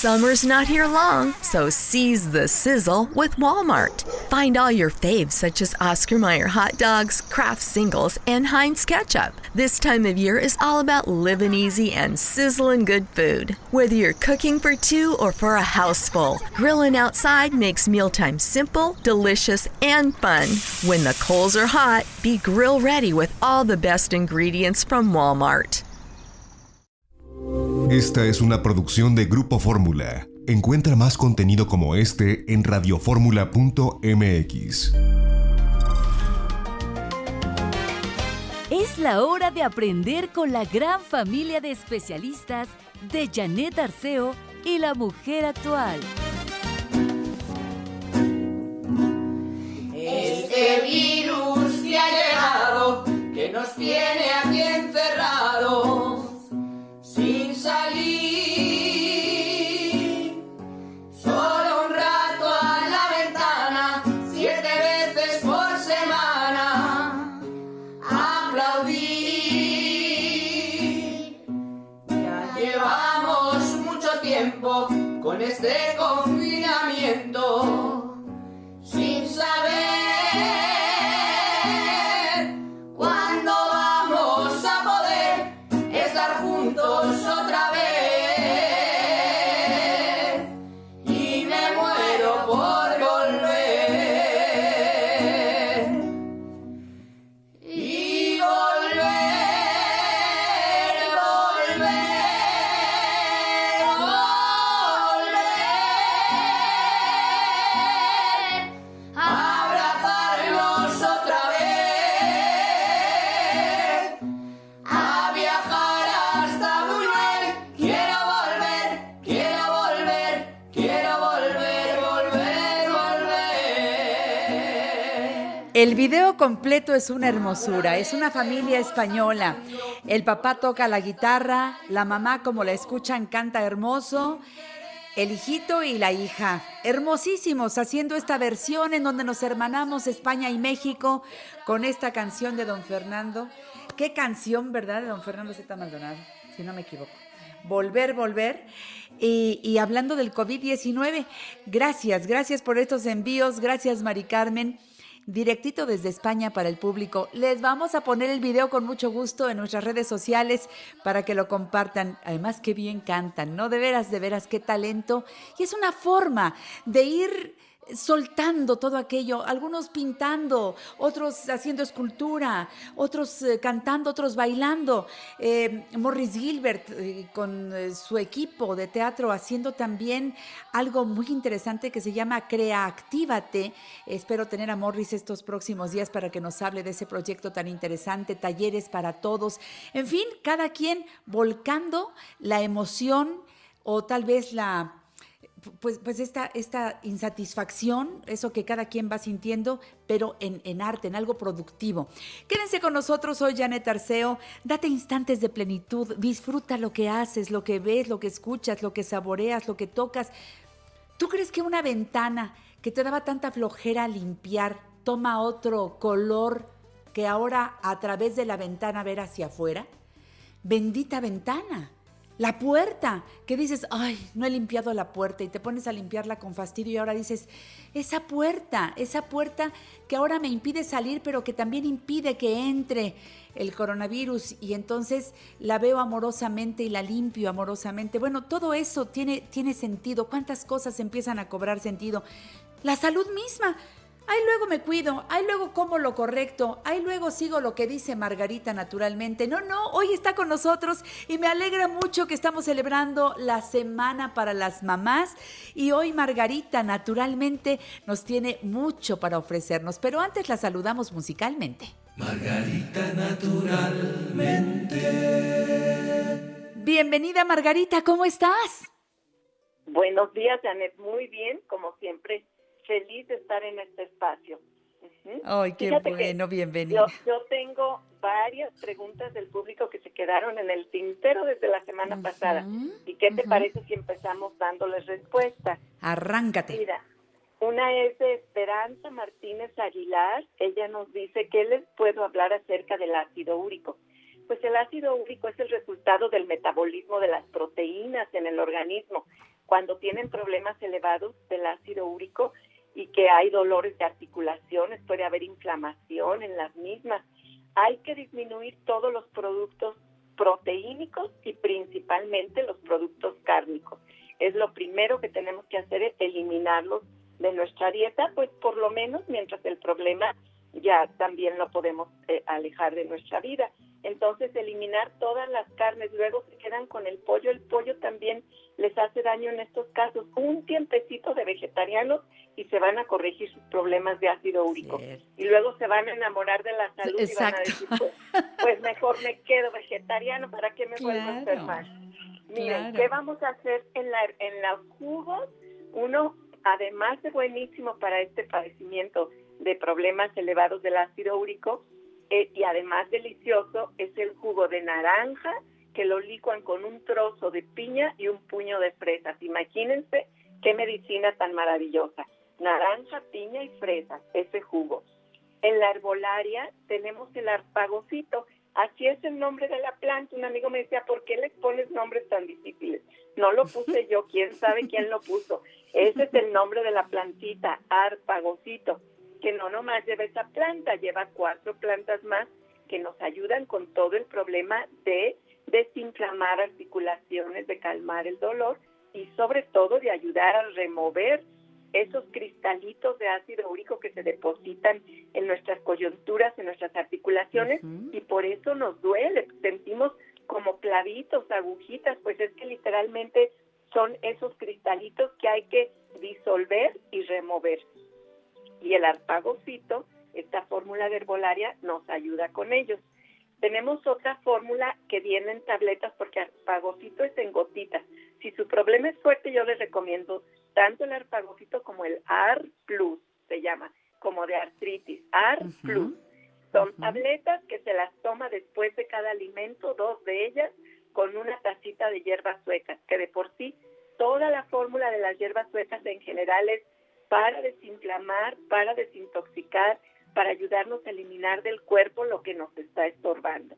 Summer's not here long, so seize the sizzle with Walmart. Find all your faves such as Oscar Mayer hot dogs, Kraft singles, and Heinz ketchup. This time of year is all about living easy and sizzling good food. Whether you're cooking for two or for a house full, grilling outside makes mealtime simple, delicious, and fun. When the coals are hot, be grill ready with all the best ingredients from Walmart. Esta es una producción de Grupo Fórmula. Encuentra más contenido como este en radioformula.mx. Es la hora de aprender con la gran familia de especialistas de Janet Arceo y la mujer actual. Este virus que ha llegado, que nos tiene aquí encerrados El video completo es una hermosura, es una familia española. El papá toca la guitarra, la mamá, como la escuchan, canta hermoso. El hijito y la hija, hermosísimos, haciendo esta versión en donde nos hermanamos España y México con esta canción de Don Fernando. Qué canción, ¿verdad? De Don Fernando Z. Maldonado, si no me equivoco. Volver, volver. Y, y hablando del COVID-19, gracias, gracias por estos envíos, gracias Mari Carmen. Directito desde España para el público. Les vamos a poner el video con mucho gusto en nuestras redes sociales para que lo compartan. Además, qué bien cantan, ¿no? De veras, de veras, qué talento. Y es una forma de ir soltando todo aquello, algunos pintando, otros haciendo escultura, otros eh, cantando, otros bailando. Eh, Morris Gilbert eh, con su equipo de teatro haciendo también algo muy interesante que se llama Creactívate. Espero tener a Morris estos próximos días para que nos hable de ese proyecto tan interesante, talleres para todos. En fin, cada quien volcando la emoción o tal vez la pues, pues esta, esta insatisfacción, eso que cada quien va sintiendo, pero en, en, arte, en algo productivo. Quédense con nosotros, soy Janet Arceo. Date instantes de plenitud, disfruta lo que haces, lo que ves, lo que escuchas, lo que saboreas, lo que tocas. ¿Tú crees que una ventana que te daba tanta flojera limpiar toma otro color que ahora a través de la ventana ver hacia afuera? Bendita ventana la puerta, que dices, ay, no he limpiado la puerta y te pones a limpiarla con fastidio y ahora dices, esa puerta, esa puerta que ahora me impide salir, pero que también impide que entre el coronavirus y entonces la veo amorosamente y la limpio amorosamente. Bueno, todo eso tiene, tiene sentido. ¿Cuántas cosas empiezan a cobrar sentido? La salud misma. Ahí luego me cuido, ahí luego como lo correcto, ahí luego sigo lo que dice Margarita naturalmente. No, no, hoy está con nosotros y me alegra mucho que estamos celebrando la Semana para las Mamás y hoy Margarita naturalmente nos tiene mucho para ofrecernos, pero antes la saludamos musicalmente. Margarita naturalmente. Bienvenida Margarita, ¿cómo estás? Buenos días, Janet, muy bien, como siempre feliz de estar en este espacio. Uh -huh. Ay, qué Fíjate bueno, bienvenida. Yo, yo, tengo varias preguntas del público que se quedaron en el tintero desde la semana uh -huh. pasada. ¿Y qué te uh -huh. parece si empezamos dándoles respuesta? Arráncate. Mira, una es de Esperanza Martínez Aguilar. Ella nos dice que les puedo hablar acerca del ácido úrico. Pues el ácido úrico es el resultado del metabolismo de las proteínas en el organismo cuando tienen problemas elevados del ácido úrico y que hay dolores de articulaciones, puede haber inflamación en las mismas. Hay que disminuir todos los productos proteínicos y principalmente los productos cárnicos. Es lo primero que tenemos que hacer es eliminarlos de nuestra dieta, pues por lo menos mientras el problema ya también lo podemos eh, alejar de nuestra vida. Entonces, eliminar todas las carnes, luego se quedan con el pollo. El pollo también les hace daño en estos casos. Un tiempecito de vegetarianos y se van a corregir sus problemas de ácido úrico. Y luego se van a enamorar de la salud y van a decir, pues, pues, mejor me quedo vegetariano, ¿para qué me vuelvo a enfermar? Miren, ¿qué vamos a hacer en, la, en los jugos? Uno, además de buenísimo para este padecimiento de problemas elevados del ácido úrico, eh, y además delicioso es el jugo de naranja que lo licuan con un trozo de piña y un puño de fresas. Imagínense qué medicina tan maravillosa. Naranja, piña y fresas, ese jugo. En la herbolaria tenemos el arpagocito. Así es el nombre de la planta. Un amigo me decía, ¿por qué les pones nombres tan difíciles? No lo puse yo, quién sabe quién lo puso. Ese es el nombre de la plantita, arpagocito que no nomás lleva esa planta, lleva cuatro plantas más que nos ayudan con todo el problema de desinflamar articulaciones, de calmar el dolor y sobre todo de ayudar a remover esos cristalitos de ácido úrico que se depositan en nuestras coyunturas, en nuestras articulaciones y por eso nos duele, sentimos como clavitos, agujitas, pues es que literalmente son esos cristalitos que hay que disolver y remover y el arpagocito, esta fórmula de herbolaria, nos ayuda con ellos. Tenemos otra fórmula que viene en tabletas porque arpagocito es en gotitas. Si su problema es fuerte, yo les recomiendo tanto el arpagocito como el AR Plus, se llama, como de artritis. AR Plus. Son tabletas que se las toma después de cada alimento, dos de ellas, con una tacita de hierbas suecas, que de por sí toda la fórmula de las hierbas suecas en general es para desinflamar, para desintoxicar, para ayudarnos a eliminar del cuerpo lo que nos está estorbando.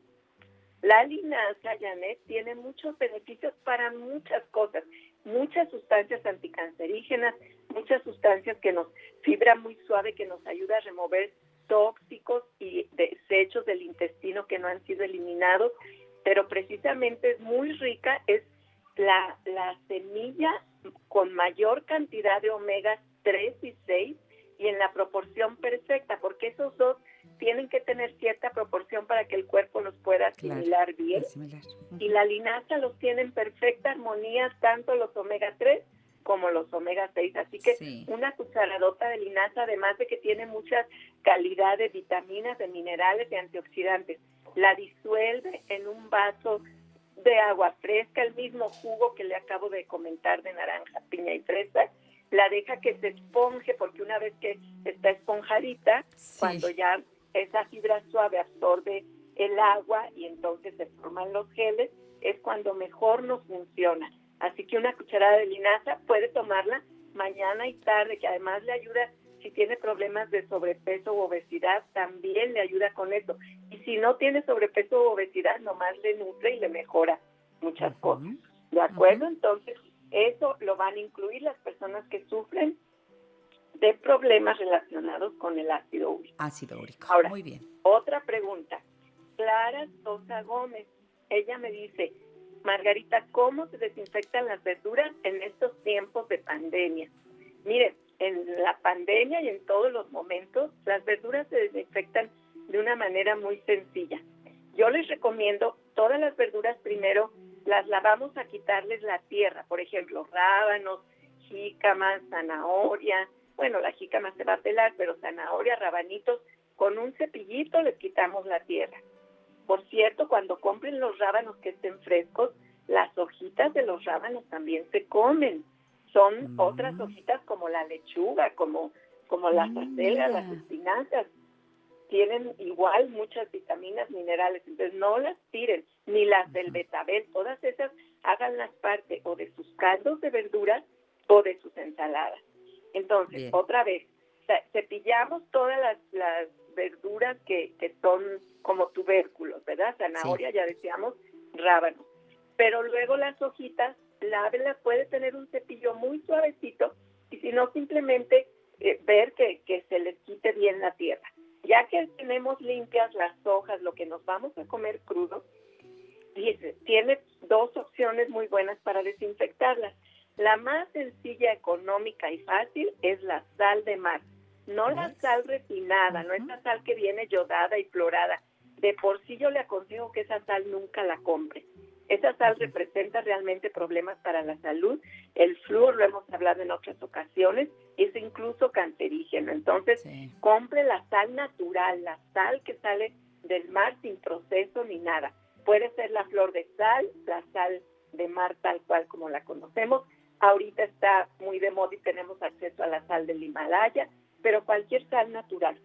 La linaza, Janet, tiene muchos beneficios para muchas cosas, muchas sustancias anticancerígenas, muchas sustancias que nos, fibra muy suave que nos ayuda a remover tóxicos y desechos del intestino que no han sido eliminados, pero precisamente es muy rica, es la, la semilla con mayor cantidad de omega 3 y 6 y en la proporción perfecta, porque esos dos tienen que tener cierta proporción para que el cuerpo los pueda asimilar bien. Y la linaza los tiene en perfecta armonía, tanto los omega 3 como los omega 6. Así que una cucharadota de linaza, además de que tiene mucha calidad de vitaminas, de minerales, de antioxidantes, la disuelve en un vaso de agua fresca, el mismo jugo que le acabo de comentar de naranja, piña y fresa, la deja que se esponje, porque una vez que está esponjadita, cuando ya esa fibra suave absorbe el agua y entonces se forman los geles, es cuando mejor nos funciona. Así que una cucharada de linaza puede tomarla mañana y tarde, que además le ayuda si tiene problemas de sobrepeso u obesidad, también le ayuda con eso. Y si no tiene sobrepeso u obesidad, nomás le nutre y le mejora muchas cosas. ¿De acuerdo? Entonces, eso lo van a incluir las personas que sufren de problemas relacionados con el ácido úrico. Ácido úrico. Ahora, muy bien. Otra pregunta. Clara Sosa Gómez. Ella me dice, Margarita, ¿cómo se desinfectan las verduras en estos tiempos de pandemia? Miren, en la pandemia y en todos los momentos, las verduras se desinfectan de una manera muy sencilla. Yo les recomiendo todas las verduras primero las lavamos a quitarles la tierra, por ejemplo, rábanos, jícamas, zanahoria, bueno, la jícama se va a pelar, pero zanahoria, rabanitos, con un cepillito les quitamos la tierra. Por cierto, cuando compren los rábanos que estén frescos, las hojitas de los rábanos también se comen. Son mm. otras hojitas como la lechuga, como, como las acelgas, las espinacas tienen igual muchas vitaminas, minerales, entonces no las tiren, ni las del betabel, todas esas háganlas parte o de sus caldos de verduras o de sus ensaladas. Entonces, otra vez, cepillamos todas las, las verduras que, que son como tubérculos, ¿verdad? Zanahoria, ya decíamos, rábano. Pero luego las hojitas lávela, puede tener un cepillo muy suavecito y si no, simplemente eh, ver que, que se les quite bien la tierra. Ya que tenemos limpias las hojas, lo que nos vamos a comer crudo, tiene dos opciones muy buenas para desinfectarlas. La más sencilla, económica y fácil es la sal de mar. No la sal refinada, no esa sal que viene yodada y florada. De por sí yo le aconsejo que esa sal nunca la compre. Esa sal representa realmente problemas para la salud. El flúor, lo hemos hablado en otras ocasiones, es incluso cancerígeno. Entonces, compre la sal natural, la sal que sale del mar sin proceso ni nada. Puede ser la flor de sal, la sal de mar tal cual como la conocemos. Ahorita está muy de moda y tenemos acceso a la sal del Himalaya, pero cualquier sal natural.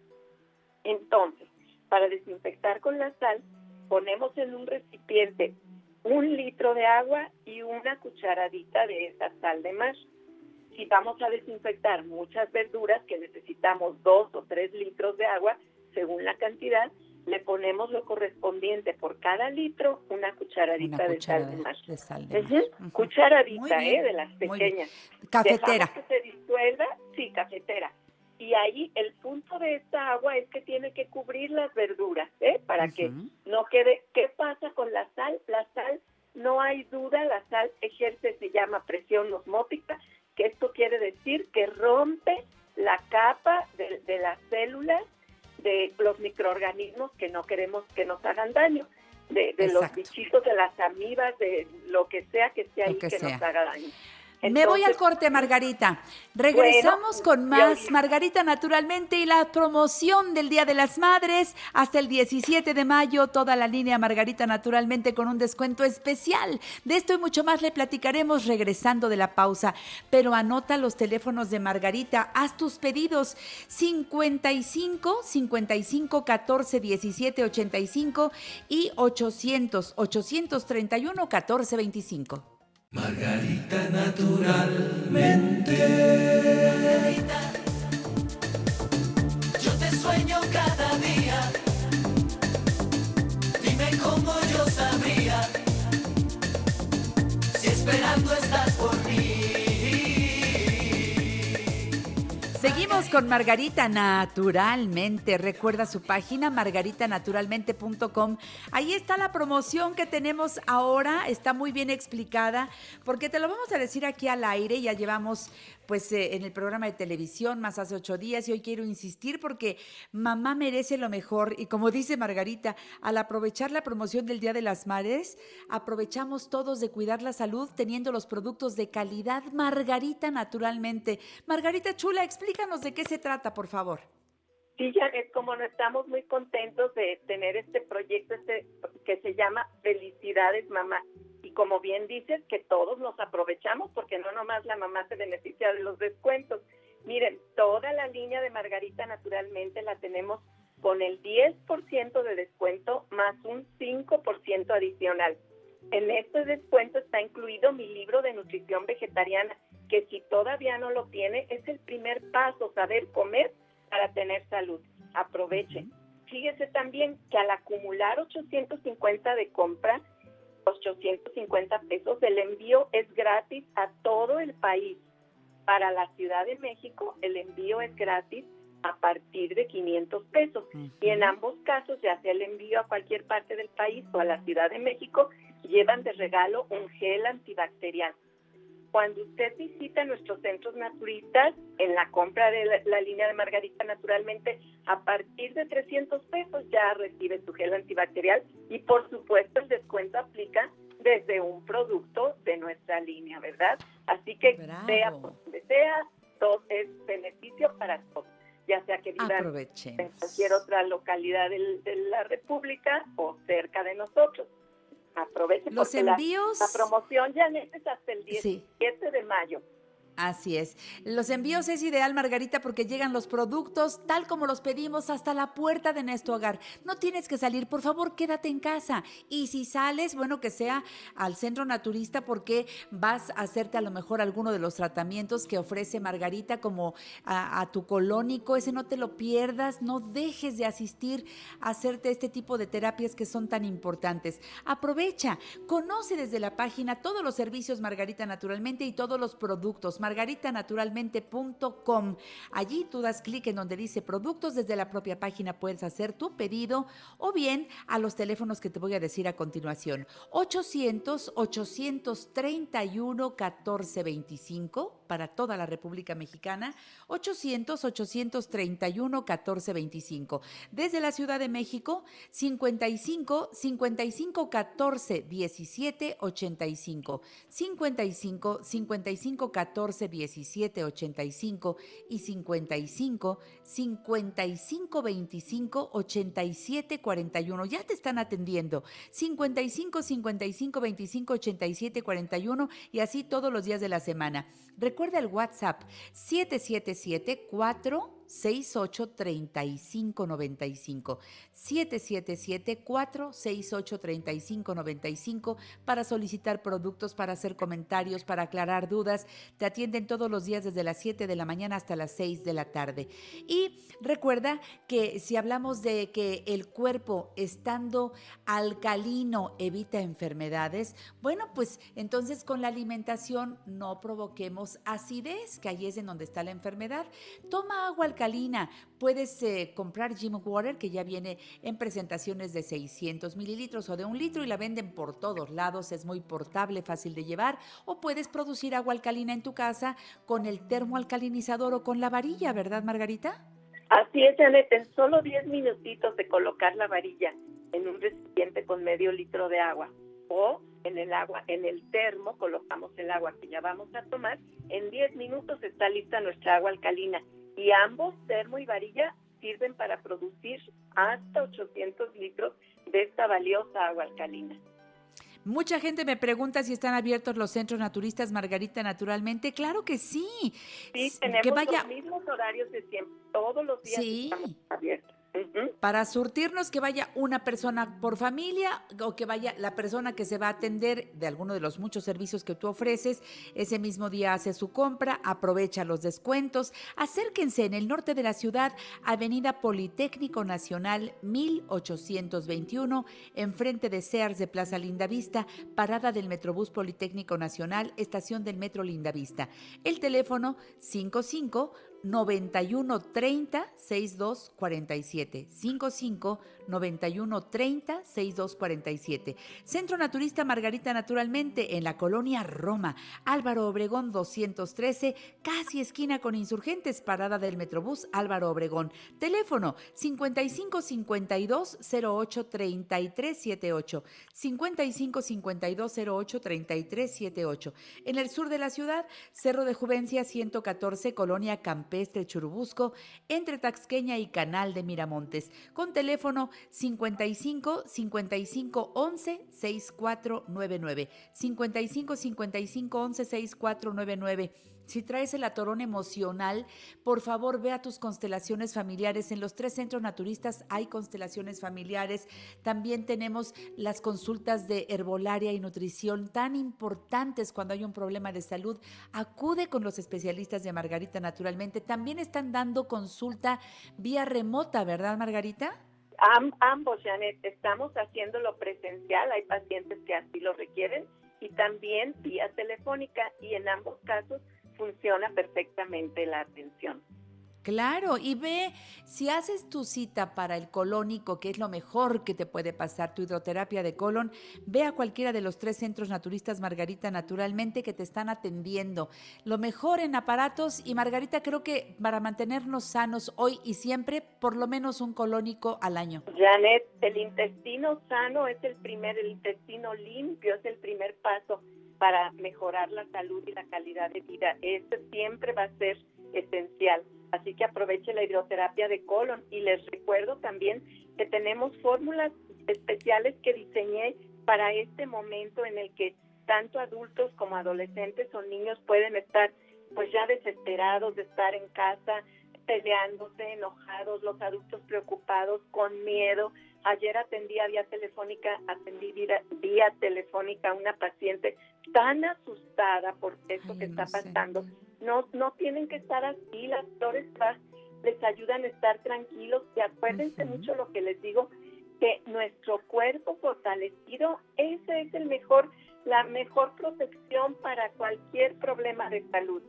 Entonces, para desinfectar con la sal, ponemos en un recipiente un litro de agua y una cucharadita de esa sal de mar. Si vamos a desinfectar muchas verduras que necesitamos dos o tres litros de agua, según la cantidad, le ponemos lo correspondiente por cada litro, una cucharadita de sal de mar. Cucharadita, ¿eh? De las pequeñas. Cafetera. que se disuelva, sí, cafetera. Y ahí el punto de esta agua es que tiene que cubrir las verduras, ¿eh? Para que no quede. ¿Qué pasa con la sal? La sal, no hay duda, la sal ejerce, se llama presión osmótica, que esto quiere decir que rompe la capa de, de las células de los microorganismos que no queremos que nos hagan daño, de, los bichitos, de las amibas, de lo que sea que esté ahí que, nos haga daño. Me voy al corte, Margarita. Regresamos con más Margarita Naturalmente y la promoción del Día de las Madres hasta el 17 de mayo. Toda la línea Margarita Naturalmente con un descuento especial. De esto y mucho más le platicaremos regresando de la pausa. Pero anota los teléfonos de Margarita. Haz tus pedidos 55 55 14 17 85 y 800 831 14 25. Margarita naturalmente. yo te sueño cada día. Dime cómo yo sabría si esperando estás Con Margarita Naturalmente. Recuerda su página margaritanaturalmente.com. Ahí está la promoción que tenemos ahora. Está muy bien explicada porque te lo vamos a decir aquí al aire. Ya llevamos pues eh, en el programa de televisión más hace ocho días y hoy quiero insistir porque mamá merece lo mejor y como dice Margarita, al aprovechar la promoción del Día de las Madres, aprovechamos todos de cuidar la salud teniendo los productos de calidad Margarita naturalmente. Margarita Chula, explícanos de qué se trata, por favor. Sí, Janet, como no estamos muy contentos de tener este proyecto este, que se llama Felicidades Mamá y como bien dices, que todos nos aprovechamos porque no nomás la mamá se beneficia de los descuentos. Miren, toda la línea de Margarita naturalmente la tenemos con el 10% de descuento más un 5% adicional. En este descuento está incluido mi libro de nutrición vegetariana, que si todavía no lo tiene, es el primer paso, saber comer para tener salud. Aprovechen. Fíjese también que al acumular 850 de compra, 850 pesos. El envío es gratis a todo el país. Para la Ciudad de México, el envío es gratis a partir de 500 pesos. Y en ambos casos, ya sea el envío a cualquier parte del país o a la Ciudad de México, llevan de regalo un gel antibacterial. Cuando usted visita nuestros centros naturistas, en la compra de la, línea de Margarita, naturalmente, a partir de 300 pesos ya recibe su gel antibacterial y por supuesto el descuento aplica desde un producto de nuestra línea, ¿verdad? Así que sea por donde sea, todo es beneficio para todos, ya sea que vivan en cualquier otra localidad de la República o cerca de nosotros aprovechen los envíos. La, promoción ya es hasta el 17 de mayo. Así es. Los envíos es ideal, Margarita, porque llegan los productos tal como los pedimos hasta la puerta de nuestro hogar. No tienes que salir, por favor, quédate en casa. Y si sales, bueno, que sea al centro naturista porque vas a hacerte a lo mejor alguno de los tratamientos que ofrece Margarita como a, tu colónico. Ese no te lo pierdas, no dejes de asistir a hacerte este tipo de terapias que son tan importantes. Aprovecha, conoce desde la página todos los servicios Margarita Naturalmente y todos los productos margaritanaturalmente.com. Allí tú das clic en donde dice productos, desde la propia página puedes hacer tu pedido o bien a los teléfonos que te voy a decir a continuación. 800 831 1425 para toda la República Mexicana, 800 831 1425. Desde la Ciudad de México, 55 55 14 17 85. 55 55 14 17 85 y 55 55 25 87 41. Ya te están atendiendo. 55 55 25 87 41 y así todos los días de la semana. Recuerda el WhatsApp 777 4 68 35 95 777 468 35 95 para solicitar productos, para hacer comentarios, para aclarar dudas. Te atienden todos los días desde las 7 de la mañana hasta las 6 de la tarde. Y recuerda que si hablamos de que el cuerpo estando alcalino evita enfermedades, bueno, pues entonces con la alimentación no provoquemos acidez, que ahí es en donde está la enfermedad. Toma agua alcalina Puedes eh, comprar Jim Water, que ya viene en presentaciones de 600 mililitros o de un litro y la venden por todos lados. Es muy portable, fácil de llevar. O puedes producir agua alcalina en tu casa con el termoalcalinizador o con la varilla, ¿verdad, Margarita? Así es, Janet. En solo 10 minutitos de colocar la varilla en un recipiente con medio litro de agua o en el agua, en el termo, colocamos el agua que ya vamos a tomar. En 10 minutos está lista nuestra agua alcalina y ambos, termo y varilla, sirven para producir hasta 800 litros de esta valiosa agua alcalina. Mucha gente me pregunta si están abiertos los centros naturistas Margarita naturalmente. Claro que sí. Sí, tenemos los mismos horarios de siempre. Todos los días estamos abiertos. Para surtirnos que vaya una persona por familia o que vaya la persona que se va a atender de alguno de los muchos servicios que tú ofreces, ese mismo día hace su compra, aprovecha los descuentos. Acérquense en el norte de la ciudad, Avenida Politécnico Nacional 1821, enfrente de Sears de Plaza Lindavista, parada del Metrobús Politécnico Nacional, estación del Metro Lindavista. El teléfono 55 91 30 62 47 55 91 30 62 47 Centro Naturista Margarita Naturalmente en la colonia Roma. Álvaro Obregón 213 casi esquina con Insurgentes parada del Metrobús Álvaro Obregón. Teléfono 55 52 08 33 78 55 52 08 33 78 en el sur de la ciudad Cerro de Juvencia 114 colonia Camp Campestre Churubusco, entre Taxqueña y Canal de Miramontes, con teléfono 55 55 11 6499. 55 55 11 6499 si traes el atorón emocional, por favor ve a tus constelaciones familiares. En los tres centros naturistas hay constelaciones familiares. También tenemos las consultas de herbolaria y nutrición tan importantes cuando hay un problema de salud. Acude con los especialistas de Margarita naturalmente. También están dando consulta vía remota, ¿verdad, Margarita? ambos, Janet, estamos haciéndolo presencial. Hay pacientes que así lo requieren y también vía telefónica y en ambos casos funciona perfectamente la atención. Claro, y ve, si haces tu cita para el colónico, que es lo mejor que te puede pasar, tu hidroterapia de colon, ve a cualquiera de los tres centros naturistas Margarita naturalmente que te están atendiendo. Lo mejor en aparatos y Margarita creo que para mantenernos sanos hoy y siempre, por lo menos un colónico al año. Janet, el intestino sano es el primer, el intestino limpio es el primer paso para mejorar la salud y la calidad de vida. Esto siempre va a ser esencial. Así que aproveche la hidroterapia de colon y les recuerdo también que tenemos fórmulas especiales que diseñé para este momento en el que tanto adultos como adolescentes o niños pueden estar pues ya desesperados de estar en casa, peleándose, enojados, los adultos preocupados, con miedo. Ayer atendí a vía telefónica, atendí vía, vía telefónica a una paciente tan asustada por eso que está pasando. No, no tienen que estar así, las flores les ayudan a estar tranquilos y acuérdense mucho lo que les digo, que nuestro cuerpo fortalecido, ese es el mejor, la mejor protección para cualquier problema de salud.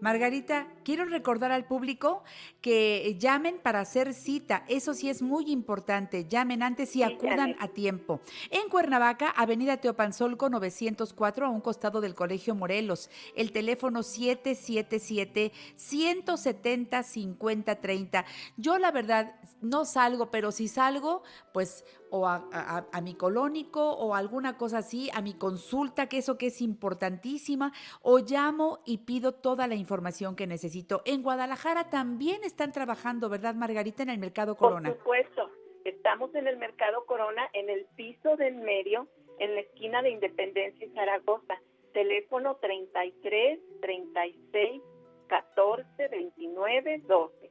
Margarita, quiero recordar al público que llamen para hacer cita. Eso sí es muy importante. Llamen antes y acudan a tiempo. En Cuernavaca, Avenida Teopanzolco 904, a un costado del Colegio Morelos. El teléfono 777-170-5030. Yo la verdad no salgo, pero si salgo, pues o a, mi colónico o alguna cosa así, a mi consulta, que eso que es importantísima, o llamo y pido toda la información que necesito. En Guadalajara también están trabajando, ¿verdad, Margarita, en el Mercado Corona? Por supuesto, estamos en el Mercado Corona, en el piso del medio, en la esquina de Independencia y Zaragoza. Teléfono 33 36 14 29 12.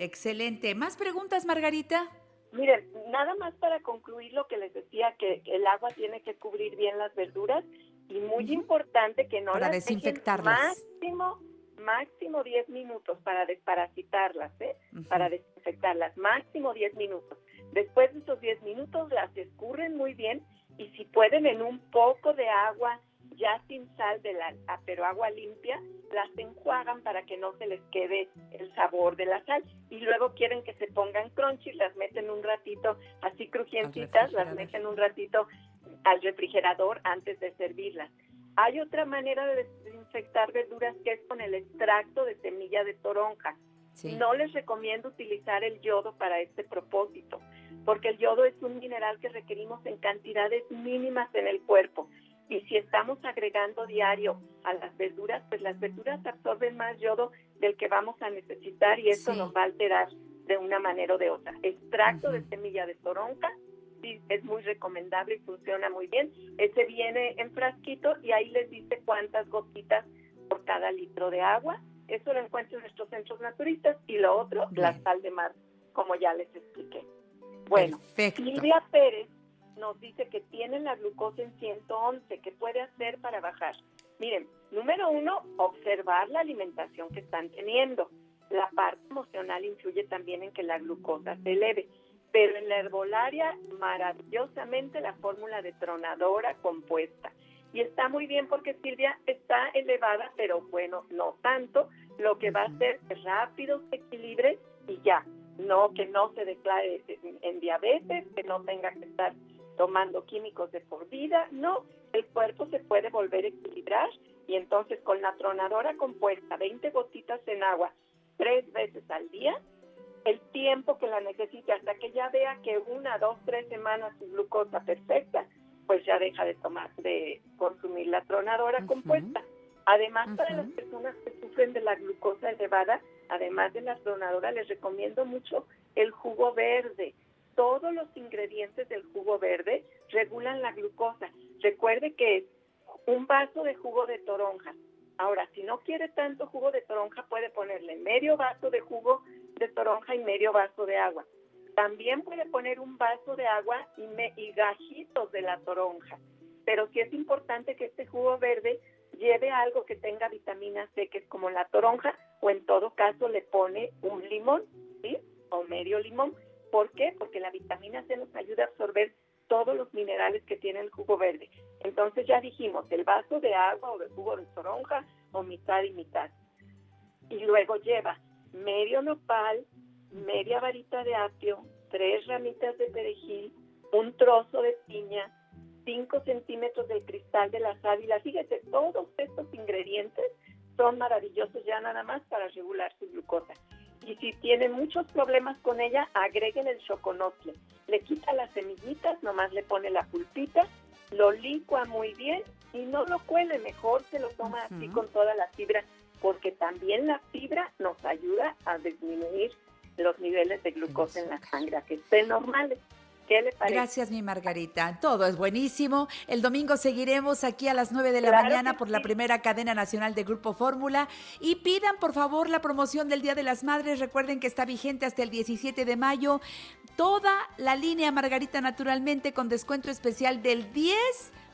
Excelente. ¿Más preguntas, Margarita? Miren, nada más para concluir lo que les decía, que el agua tiene que cubrir bien las verduras y muy importante que no para las desinfectarlas. Máximo, máximo 10 minutos para desparasitarlas, ¿eh? Para desinfectarlas, máximo 10 minutos. Después de esos 10 minutos las escurren muy bien y si pueden en un poco de agua ya sin sal de la, ah, pero agua limpia, las enjuagan para que no se les quede el sabor de la sal. Y luego quieren que se pongan crunchy, las meten un ratito así crujientitas, las meten un ratito al refrigerador antes de servirlas. Hay otra manera de desinfectar verduras que es con el extracto de semilla de toronja. No les recomiendo utilizar el yodo para este propósito, porque el yodo es un mineral que requerimos en cantidades mínimas en el cuerpo y si estamos agregando diario a las verduras, pues las verduras absorben más yodo del que vamos a necesitar y esto nos va a alterar de una manera o de otra. Extracto de semilla de toronja, sí, es muy recomendable y funciona muy bien. Ese viene en frasquito y ahí les dice cuántas gotitas por cada litro de agua. Eso lo encuentro en nuestros centros naturistas. Y lo otro, la sal de mar, como ya les expliqué. Bueno, Silvia Pérez nos dice que tiene la glucosa en 111, ¿qué puede hacer para bajar? Miren, número uno, observar la alimentación que están teniendo. La parte emocional influye también en que la glucosa se eleve. Pero en la herbolaria, maravillosamente la fórmula de tronadora compuesta. Y está muy bien porque Silvia está elevada, pero bueno, no tanto. Lo que va a hacer es rápido se equilibre y ya. No que no se declare en diabetes, que no tenga que estar tomando químicos de por vida, no, el cuerpo se puede volver a equilibrar y entonces con la tronadora compuesta, 20 gotitas en agua, tres veces al día, el tiempo que la necesite hasta que ya vea que una, dos, tres semanas su glucosa perfecta, pues ya deja de tomar, de consumir la tronadora compuesta. Además, para las personas que sufren de la glucosa elevada, además de la tronadora, les recomiendo mucho el jugo verde todos los ingredientes del jugo verde regulan la glucosa. Recuerde que es un vaso de jugo de toronja. Ahora, si no quiere tanto jugo de toronja, puede ponerle medio vaso de jugo de toronja y medio vaso de agua. También puede poner un vaso de agua y, y gajitos de la toronja. Pero sí es importante que este jugo verde lleve algo que tenga vitamina C, que es como la toronja, o en todo caso le pone un limón, ¿sí? O medio limón ¿Por qué? Porque la vitamina C nos ayuda a absorber todos los minerales que tiene el jugo verde. Entonces ya dijimos, el vaso de agua o de jugo de toronja o mitad y mitad. Y luego lleva medio nopal, media varita de apio, tres ramitas de perejil, un trozo de piña, cinco centímetros del cristal de la sábila. Fíjate, todos estos ingredientes son maravillosos ya nada más para regular su glucosa y si tiene muchos problemas con ella, agreguen el choconotle. Le quita las semillitas, nomás le pone la pulpita, lo licua muy bien y no lo cuele, mejor se lo toma así con toda la fibra, porque también la fibra nos ayuda a disminuir los niveles de glucosa en la sangre, que estén normales, ¿Qué le parece? Gracias, mi Margarita. Todo es buenísimo. El domingo seguiremos aquí a las 9 de la Claro mañana por la primera cadena nacional de Grupo Fórmula. Y pidan, por favor, la promoción del Día de las Madres. Recuerden que está vigente hasta el 17 de mayo. Toda la línea Margarita, naturalmente, con descuento especial del 10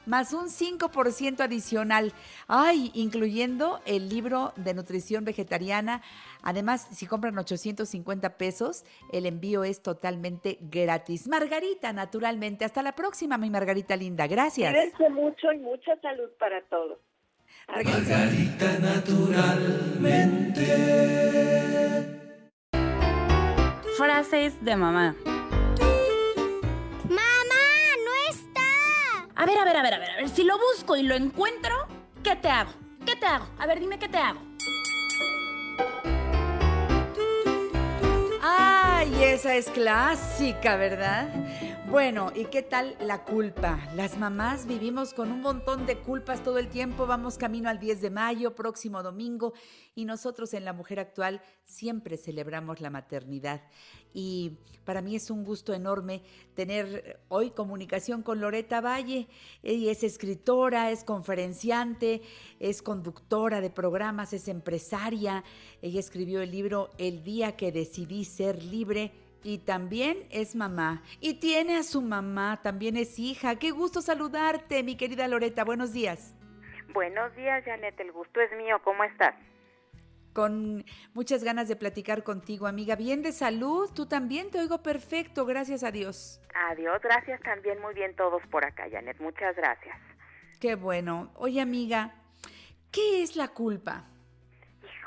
más un 5% adicional. Ay, incluyendo el libro de nutrición vegetariana. Además, si compran 850 pesos, el envío es totalmente gratis. Margarita, naturalmente. Hasta la próxima, mi Margarita linda. Gracias. Cuídense mucho y mucha salud para todos. Margarita naturalmente. Frases de mamá. ¡Mamá! A ver, a ver, a ver, a ver, a ver. Si lo busco y lo encuentro, ¿qué te hago? ¿Qué te hago? A ver, dime qué te hago. Ay, esa es clásica, ¿verdad? Bueno, ¿y qué tal la culpa? Las mamás vivimos con un montón de culpas todo el tiempo, vamos camino al 10 de mayo, próximo domingo, y nosotros en La Mujer Actual siempre celebramos la maternidad. Y para mí es un gusto enorme tener hoy comunicación con Loreta Valle. Ella es escritora, es conferenciante, es conductora de programas, es empresaria. Ella escribió el libro El día que decidí ser libre y también es mamá. Y tiene a su mamá, también es hija. Qué gusto saludarte, mi querida Loreta. Buenos días. Buenos días, Janet. El gusto es mío. ¿Cómo estás? Con muchas ganas de platicar contigo, amiga. Bien de salud. Tú también te oigo perfecto, gracias a Dios. Adiós. Gracias también. Muy bien todos por acá, Janet. Muchas gracias. Qué bueno. Oye, amiga, ¿qué es la culpa?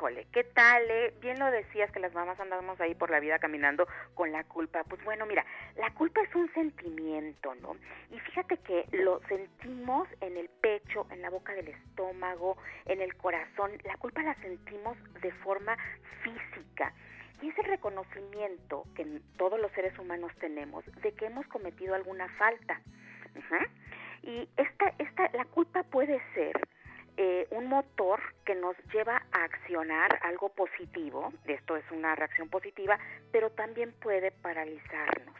Híjole, ¿qué tal? Eh? Bien lo decías que las mamás andamos ahí por la vida caminando con la culpa. Pues bueno, mira, la culpa es un sentimiento, ¿no? Y fíjate que lo sentimos en el pecho, en la boca del estómago, en el corazón. La culpa la sentimos de forma física. Y es el reconocimiento que todos los seres humanos tenemos de que hemos cometido alguna falta. Y esta, esta, la culpa puede ser eh, un motor que nos lleva a accionar algo positivo, esto es una reacción positiva, pero también puede paralizarnos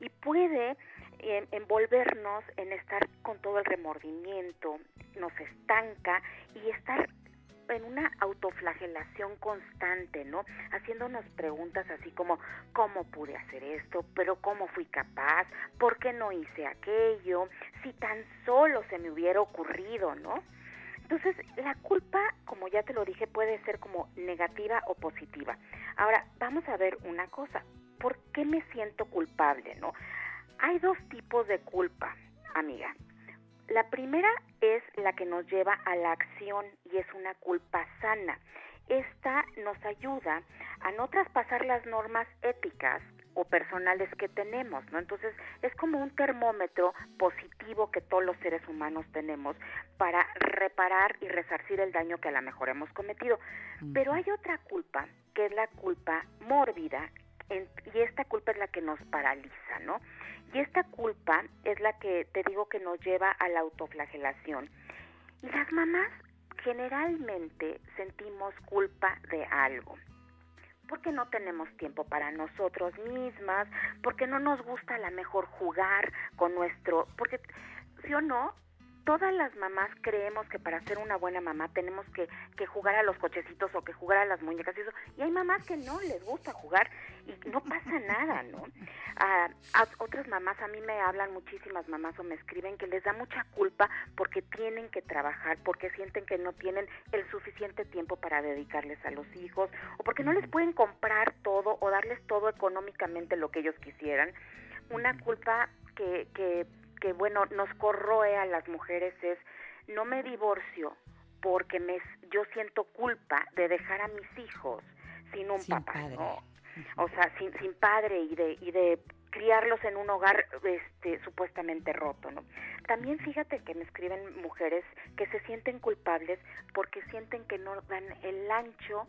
y puede eh, envolvernos en estar con todo el remordimiento, nos estanca y estar en una autoflagelación constante, ¿no? Haciéndonos preguntas así como, ¿cómo pude hacer esto? ¿Pero cómo fui capaz? ¿Por qué no hice aquello? Si tan solo se me hubiera ocurrido, ¿no? Entonces, la culpa, como ya te lo dije, puede ser como negativa o positiva. Ahora, vamos a ver una cosa. ¿Por qué me siento culpable, no? Hay dos tipos de culpa, amiga. La primera es la que nos lleva a la acción y es una culpa sana. Esta nos ayuda a no traspasar las normas éticas o personales que tenemos, ¿no? Entonces es como un termómetro positivo que todos los seres humanos tenemos para reparar y resarcir el daño que a lo mejor hemos cometido. Pero hay otra culpa, que es la culpa mórbida, en- y esta culpa es la que nos paraliza, ¿no? Y esta culpa es la que te digo que nos lleva a la autoflagelación. Y las mamás generalmente sentimos culpa de algo porque no tenemos tiempo para nosotros mismas, porque no nos gusta a la mejor jugar con nuestro, porque sí o no, todas las mamás creemos que para ser una buena mamá tenemos que, que jugar a los cochecitos o que jugar a las muñecas y eso, y hay mamás que no les gusta jugar y no pasa nada, ¿no? Ah, a otras mamás a mí me hablan muchísimas mamás o me escriben que les da mucha culpa porque tienen que trabajar, porque sienten que no tienen el suficiente tiempo para dedicarles a los hijos o porque no les pueden comprar todo o darles todo económicamente lo que ellos quisieran. Una culpa que, que, que bueno, nos corroe a las mujeres es no me divorcio porque me, yo siento culpa de dejar a mis hijos sin un Sin papá, padre. ¿no? o sea, sin, sin padre y de, y de criarlos en un hogar este, supuestamente roto, ¿no? También fíjate que me escriben mujeres que se sienten culpables porque sienten que no dan el ancho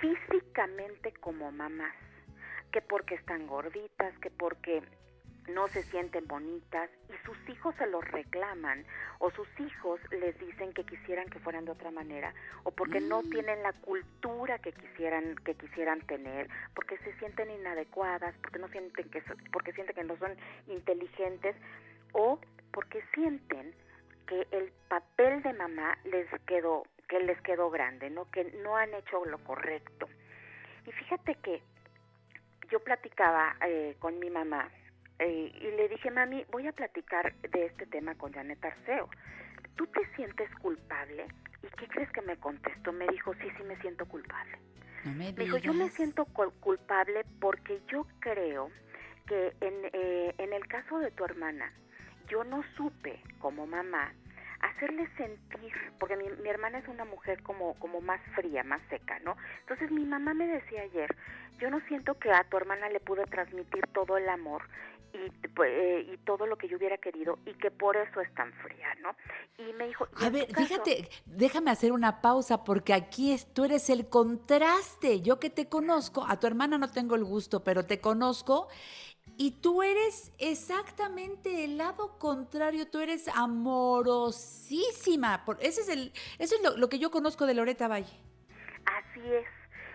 físicamente como mamás, que porque están gorditas, que porque no se sienten bonitas y sus hijos se los reclaman o sus hijos les dicen que quisieran que fueran de otra manera o porque no mm. tienen la cultura que quisieran que quisieran tener, porque se sienten inadecuadas, porque no sienten que porque sienten que no son inteligentes o porque sienten que el papel de mamá les quedó que les quedó grande, ¿no? Que no han hecho lo correcto. Y fíjate que yo platicaba eh, con mi mamá eh, y le dije, mami, voy a platicar de este tema con Janet Arceo. ¿Tú te sientes culpable? ¿Y qué crees que me contestó? Me dijo, sí, sí me siento culpable. me, dijo, yo me siento culpable porque yo creo que en, eh, en el caso de tu hermana, yo no supe como mamá hacerle sentir, porque mi, mi, hermana es una mujer como, como más fría, más seca, ¿no? Entonces mi mamá me decía ayer, yo no siento que a tu hermana le pude transmitir todo el amor y, pues, eh, y todo lo que yo hubiera querido y que por eso es tan fría, ¿no? Y me dijo... A ver, fíjate, déjame hacer una pausa porque aquí es, tú eres el contraste. Yo que te conozco, a tu hermana no tengo el gusto, pero te conozco y tú eres exactamente el lado contrario, tú eres amorosísima. Ese es el, eso es lo, lo que yo conozco de Loreta Valle. Así es.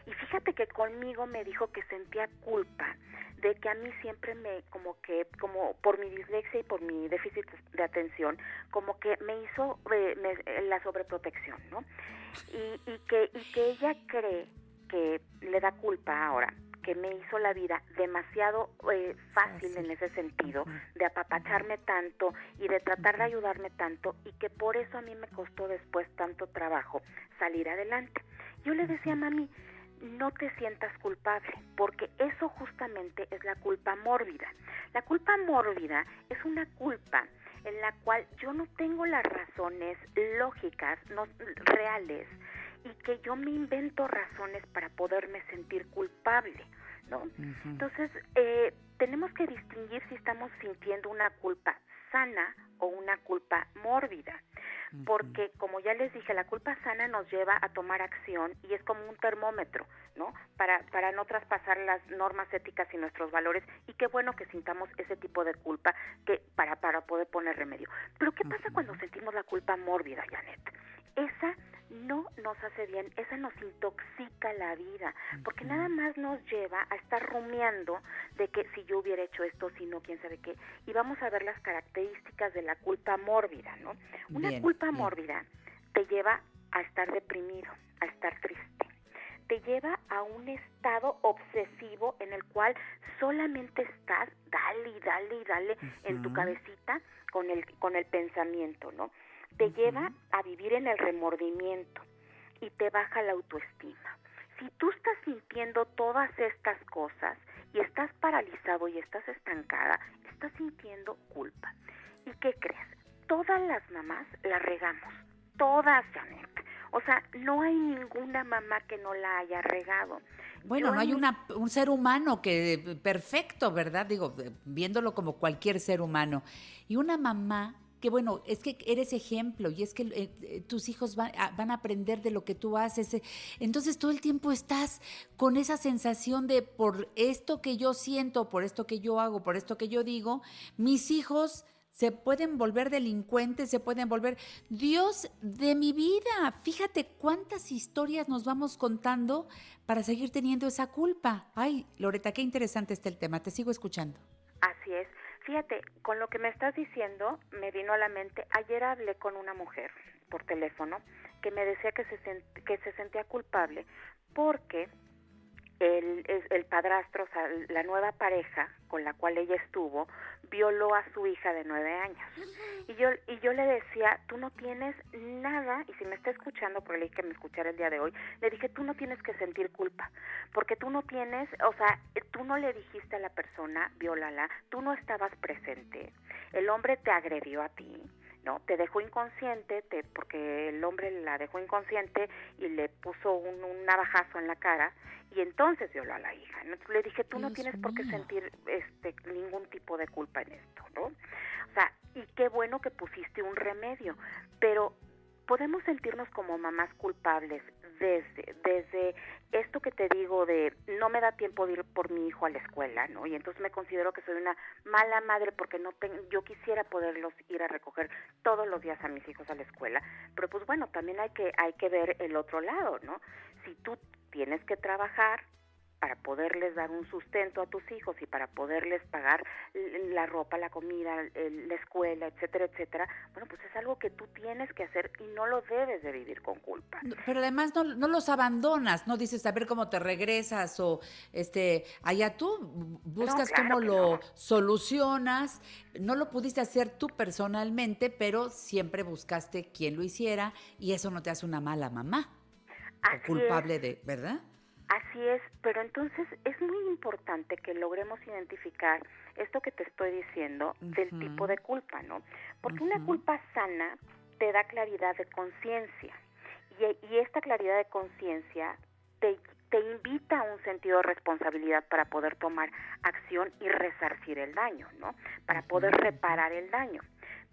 Y fíjate que conmigo me dijo que sentía culpa de que a mí siempre me como que como por mi dislexia y por mi déficit de atención como que me hizo eh, la sobreprotección no y, y que y que ella cree que le da culpa ahora que me hizo la vida demasiado eh, fácil en ese sentido, de apapacharme tanto y de tratar de ayudarme tanto y que por eso a mí me costó después tanto trabajo salir adelante. Yo le decía a mami, no te sientas culpable, porque eso justamente es la culpa mórbida. La culpa mórbida es una culpa en la cual yo no tengo las razones lógicas, no reales, y que yo me invento razones para poderme sentir culpable, ¿no? Entonces, eh, tenemos que distinguir si estamos sintiendo una culpa sana o una culpa mórbida porque como ya les dije, la culpa sana nos lleva a tomar acción y es como un termómetro, ¿no? Para, para no traspasar las normas éticas y nuestros valores y qué bueno que sintamos ese tipo de culpa que para, para poder poner remedio. Pero ¿qué pasa cuando sentimos la culpa mórbida, Janet? Esa no nos hace bien, esa nos intoxica la vida, porque nada más nos lleva a estar rumiando de que si yo hubiera hecho esto, si no, quién sabe qué, y vamos a ver las características de la culpa mórbida, ¿no? Una culpa mórbida te lleva a estar deprimido, a estar triste, te lleva a un estado obsesivo en el cual solamente estás, dale y dale y dale en tu cabecita con el, con el pensamiento, ¿no? Te lleva a vivir en el remordimiento y te baja la autoestima. Si tú estás sintiendo todas estas cosas y estás paralizado y estás estancada, estás sintiendo culpa. ¿Y qué crees? Todas las mamás la regamos, todas, Janet. O sea, no hay ninguna mamá que no la haya regado. Bueno, no hay una, un ser humano que perfecto, ¿verdad? Digo, viéndolo como cualquier ser humano. Y una mamá que bueno, es que eres ejemplo y es que eh, eh, tus hijos van a, van a, aprender de lo que tú haces. Eh. Entonces todo el tiempo estás con esa sensación de por esto que yo siento, por esto que yo hago, por esto que yo digo, mis hijos se pueden volver delincuentes, se pueden volver Dios de mi vida. Fíjate cuántas historias nos vamos contando para seguir teniendo esa culpa. Ay, Loreta, qué interesante está el tema. Te sigo escuchando. Fíjate, con lo que me estás diciendo, me vino a la mente, ayer hablé con una mujer por teléfono que me decía que se, que se sentía culpable porque el, el padrastro, o sea, la nueva pareja con la cual ella estuvo, violó a su hija de nueve años. Y yo, y yo le decía, tú no tienes nada, y si me está escuchando, porque le dije que me escuchara el día de hoy, le dije, tú no tienes que sentir culpa, porque tú no tienes, o sea, tú no le dijiste a la persona, viólala, tú no estabas presente, el hombre te agredió a ti, ¿no? Te dejó inconsciente, te, porque el hombre la dejó inconsciente y le puso un, un navajazo en la cara y entonces violó a la hija. Entonces le dije, tú no tienes por qué sentir este ningún tipo de culpa en esto, ¿no? O sea, y qué bueno que pusiste un remedio, pero podemos sentirnos como mamás culpables desde, desde esto que te digo de no me da tiempo de ir por mi hijo a la escuela, ¿no? Y entonces me considero que soy una mala madre porque no tengo, yo quisiera poderlos ir a recoger todos los días a mis hijos a la escuela, pero pues bueno, también hay que hay que ver el otro lado, ¿no? Si tú tienes que trabajar, para poderles dar un sustento a tus hijos y para poderles pagar la ropa, la comida, la escuela, etcétera, etcétera, bueno, pues es algo que tú tienes que hacer y no lo debes de vivir con culpa. Pero además no, no los abandonas, no dices a ver cómo te regresas o este allá tú buscas cómo lo solucionas. No lo pudiste hacer tú personalmente, pero siempre buscaste quien lo hiciera y eso no te hace una mala mamá. o culpable de, ¿verdad? Así es, pero entonces es muy importante que logremos identificar esto que te estoy diciendo del tipo de culpa, ¿no? Porque una culpa sana te da claridad de conciencia y, esta claridad de conciencia te, te invita a un sentido de responsabilidad para poder tomar acción y resarcir el daño, ¿no? Para poder reparar el daño.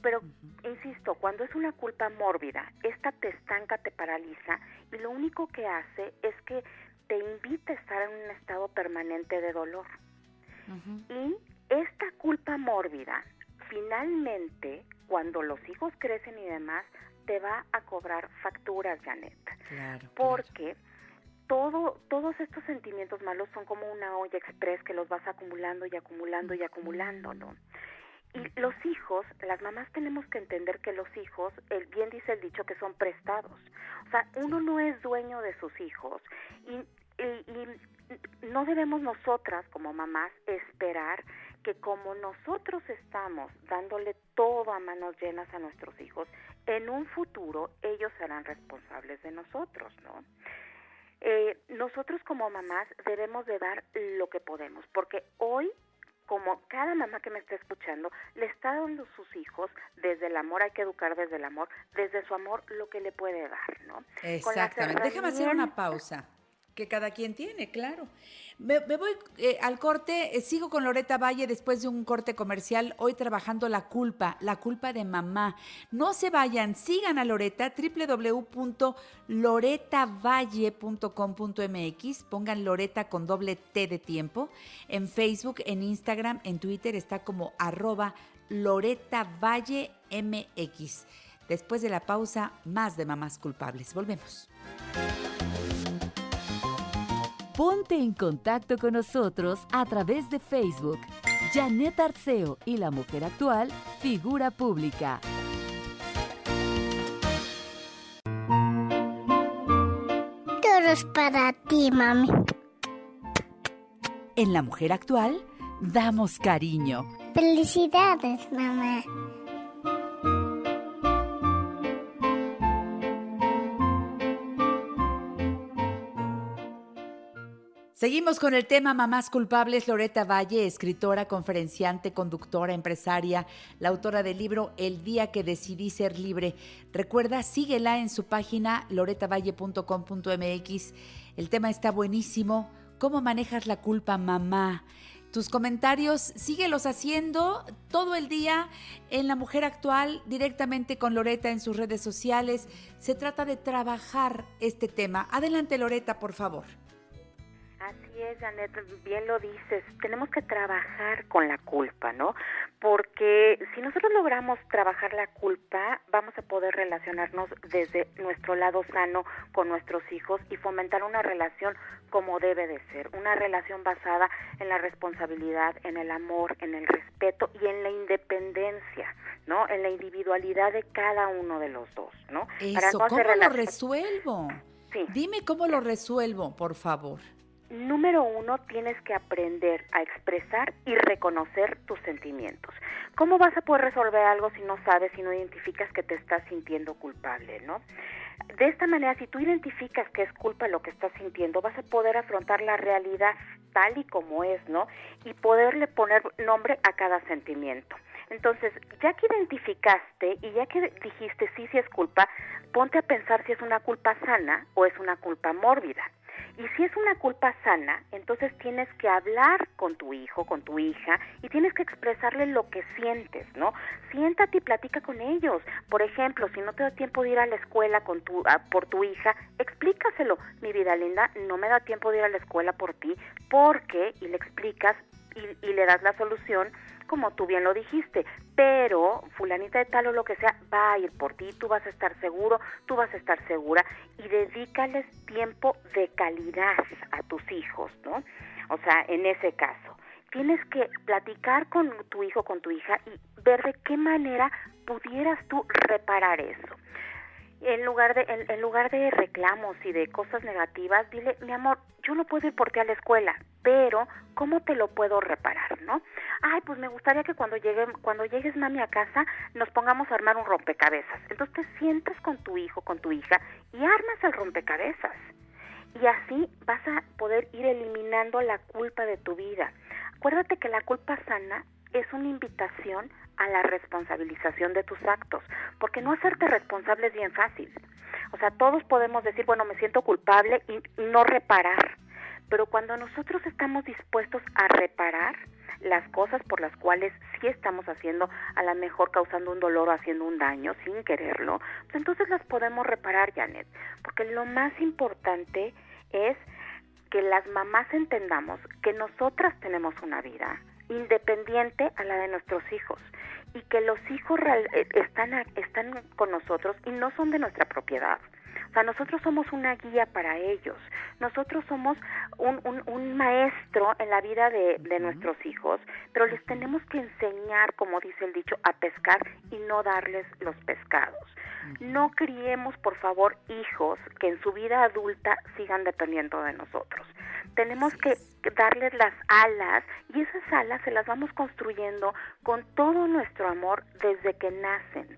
Pero, insisto, cuando es una culpa mórbida, esta te estanca, te paraliza y lo único que hace es que te invita a estar en un estado permanente de dolor. Y esta culpa mórbida, finalmente, cuando los hijos crecen y demás, te va a cobrar facturas, Janet. Claro, porque todo, todos estos sentimientos malos son como una olla express que los vas acumulando y acumulando y acumulando, ¿no? Y los hijos, las mamás tenemos que entender que los hijos, el bien dice el dicho que son prestados. O sea, uno no es dueño de sus hijos y, no debemos nosotras como mamás esperar que como nosotros estamos dándole todo a manos llenas a nuestros hijos, en un futuro ellos serán responsables de nosotros, ¿no? Eh, nosotros como mamás debemos de dar lo que podemos, porque hoy como cada mamá que me está escuchando le está dando a sus hijos desde el amor, hay que educar desde el amor, desde su amor lo que le puede dar, ¿no? Exactamente. Déjame hacer una pausa que cada quien tiene, claro. Me, voy eh, al corte, eh, sigo con Loreta Valle después de un corte comercial, hoy trabajando la culpa, la culpa de mamá. No se vayan, sigan a Loreta, www.loretavalle.com.mx, pongan Loreta con doble T de tiempo, en Facebook, en Instagram, en Twitter está como arroba Loreta Valle MX. Después de la pausa, más de mamás culpables. Volvemos. Ponte en contacto con nosotros a través de Facebook. Janet Arceo y la mujer actual, figura pública. Todo es para ti, mami. En la mujer actual, damos cariño. Felicidades, mamá. Seguimos con el tema Mamás Culpables. Loreta Valle, escritora, conferenciante, conductora, empresaria, la autora del libro El día que decidí ser libre. Recuerda, síguela en su página loretavalle.com.mx. El tema está buenísimo. ¿Cómo manejas la culpa, mamá? Tus comentarios, síguelos haciendo todo el día en La Mujer Actual, directamente con Loreta en sus redes sociales. Se trata de trabajar este tema. Adelante, Loreta, por favor. Así es, Janet, bien lo dices, tenemos que trabajar con la culpa, ¿no? Porque si nosotros logramos trabajar la culpa, vamos a poder relacionarnos desde nuestro lado sano con nuestros hijos y fomentar una relación como debe de ser, una relación basada en la responsabilidad, en el amor, en el respeto y en la independencia, ¿no? En la individualidad de cada uno de los dos, ¿no? Eso, ¿cómo lo resuelvo? Sí. Dime cómo lo resuelvo, por favor número uno, tienes que aprender a expresar y reconocer tus sentimientos. ¿Cómo vas a poder resolver algo si no sabes, si no identificas que te estás sintiendo culpable, no? De esta manera, si tú identificas que es culpa lo que estás sintiendo, vas a poder afrontar la realidad tal y como es, ¿no? Y poderle poner nombre a cada sentimiento. Entonces, ya que identificaste y ya que dijiste sí, sí es culpa, ponte a pensar si es una culpa sana o es una culpa mórbida. Y si es una culpa sana, entonces tienes que hablar con tu hijo, con tu hija, y tienes que expresarle lo que sientes, ¿no? Siéntate y platica con ellos. Por ejemplo, si no te da tiempo de ir a la escuela con tu, por tu hija, explícaselo. Mi vida linda, no me da tiempo de ir a la escuela por ti, porque, y le explicas y, y le das la solución, como tú bien lo dijiste, pero fulanita de tal o lo que sea va a ir por ti, tú vas a estar seguro, tú vas a estar segura y dedícales tiempo de calidad a tus hijos, ¿no? O sea, en ese caso, tienes que platicar con tu hijo, con tu hija y ver de qué manera pudieras tú reparar eso en lugar de en, lugar de reclamos y de cosas negativas, dile, mi amor, yo no puedo ir por ti a la escuela, pero ¿cómo te lo puedo reparar, no? Ay, pues me gustaría que cuando llegue cuando llegues mami a casa nos pongamos a armar un rompecabezas. Entonces te sientas con tu hijo, con tu hija y armas el rompecabezas. Y así vas a poder ir eliminando la culpa de tu vida. Acuérdate que la culpa sana es una invitación a la responsabilización de tus actos, porque no hacerte responsable es bien fácil. O sea, todos podemos decir, bueno, me siento culpable y no reparar, pero cuando nosotros estamos dispuestos a reparar las cosas por las cuales sí estamos haciendo, a lo mejor causando un dolor o haciendo un daño sin quererlo, pues entonces las podemos reparar, Janet, porque lo más importante es que las mamás entendamos que nosotras tenemos una vida, independiente a la de nuestros hijos y que los hijos eh, están, están con nosotros y no son de nuestra propiedad. O sea, nosotros somos una guía para ellos. Nosotros somos un, un, maestro en la vida de, de, nuestros hijos, pero les tenemos que enseñar, como dice el dicho, a pescar y no darles los pescados. No criemos, por favor, hijos que en su vida adulta sigan dependiendo de nosotros. Tenemos que darles las alas y esas alas se las vamos construyendo con todo nuestro amor desde que nacen,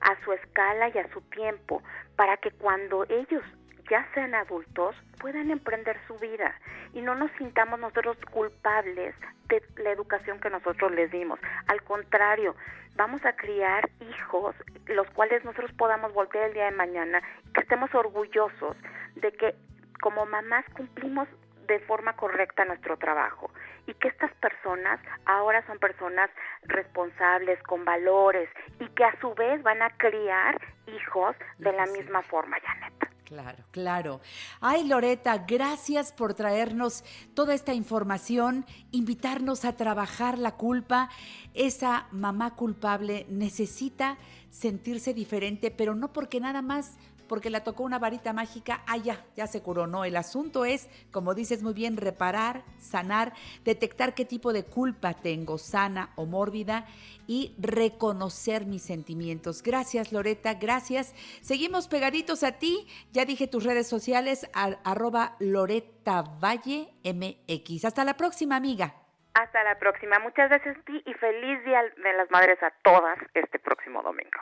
a su escala y a su tiempo, para que cuando ellos ya sean adultos puedan emprender su vida y no nos sintamos nosotros culpables de la educación que nosotros les dimos. Al contrario, vamos a criar hijos los cuales nosotros podamos volver el día de mañana, que estemos orgullosos de que como mamás cumplimos de forma correcta nuestro trabajo y que estas personas ahora son personas responsables, con valores y que a su vez van a criar hijos de la misma forma, Janet. Claro, claro. Ay, Loreta, gracias por traernos toda esta información, invitarnos a trabajar la culpa. Esa mamá culpable necesita sentirse diferente, pero no porque nada más porque la tocó una varita mágica, ah, ya, ya se curó. No, el asunto es, como dices muy bien, reparar, sanar, detectar qué tipo de culpa tengo, sana o mórbida, y reconocer mis sentimientos. Gracias, Loreta, gracias. Seguimos pegaditos a ti. Ya dije tus redes sociales, arroba Loreta Valle MX. Hasta la próxima, amiga. Hasta la próxima. Muchas gracias a ti y feliz Día de las Madres a todas este próximo domingo.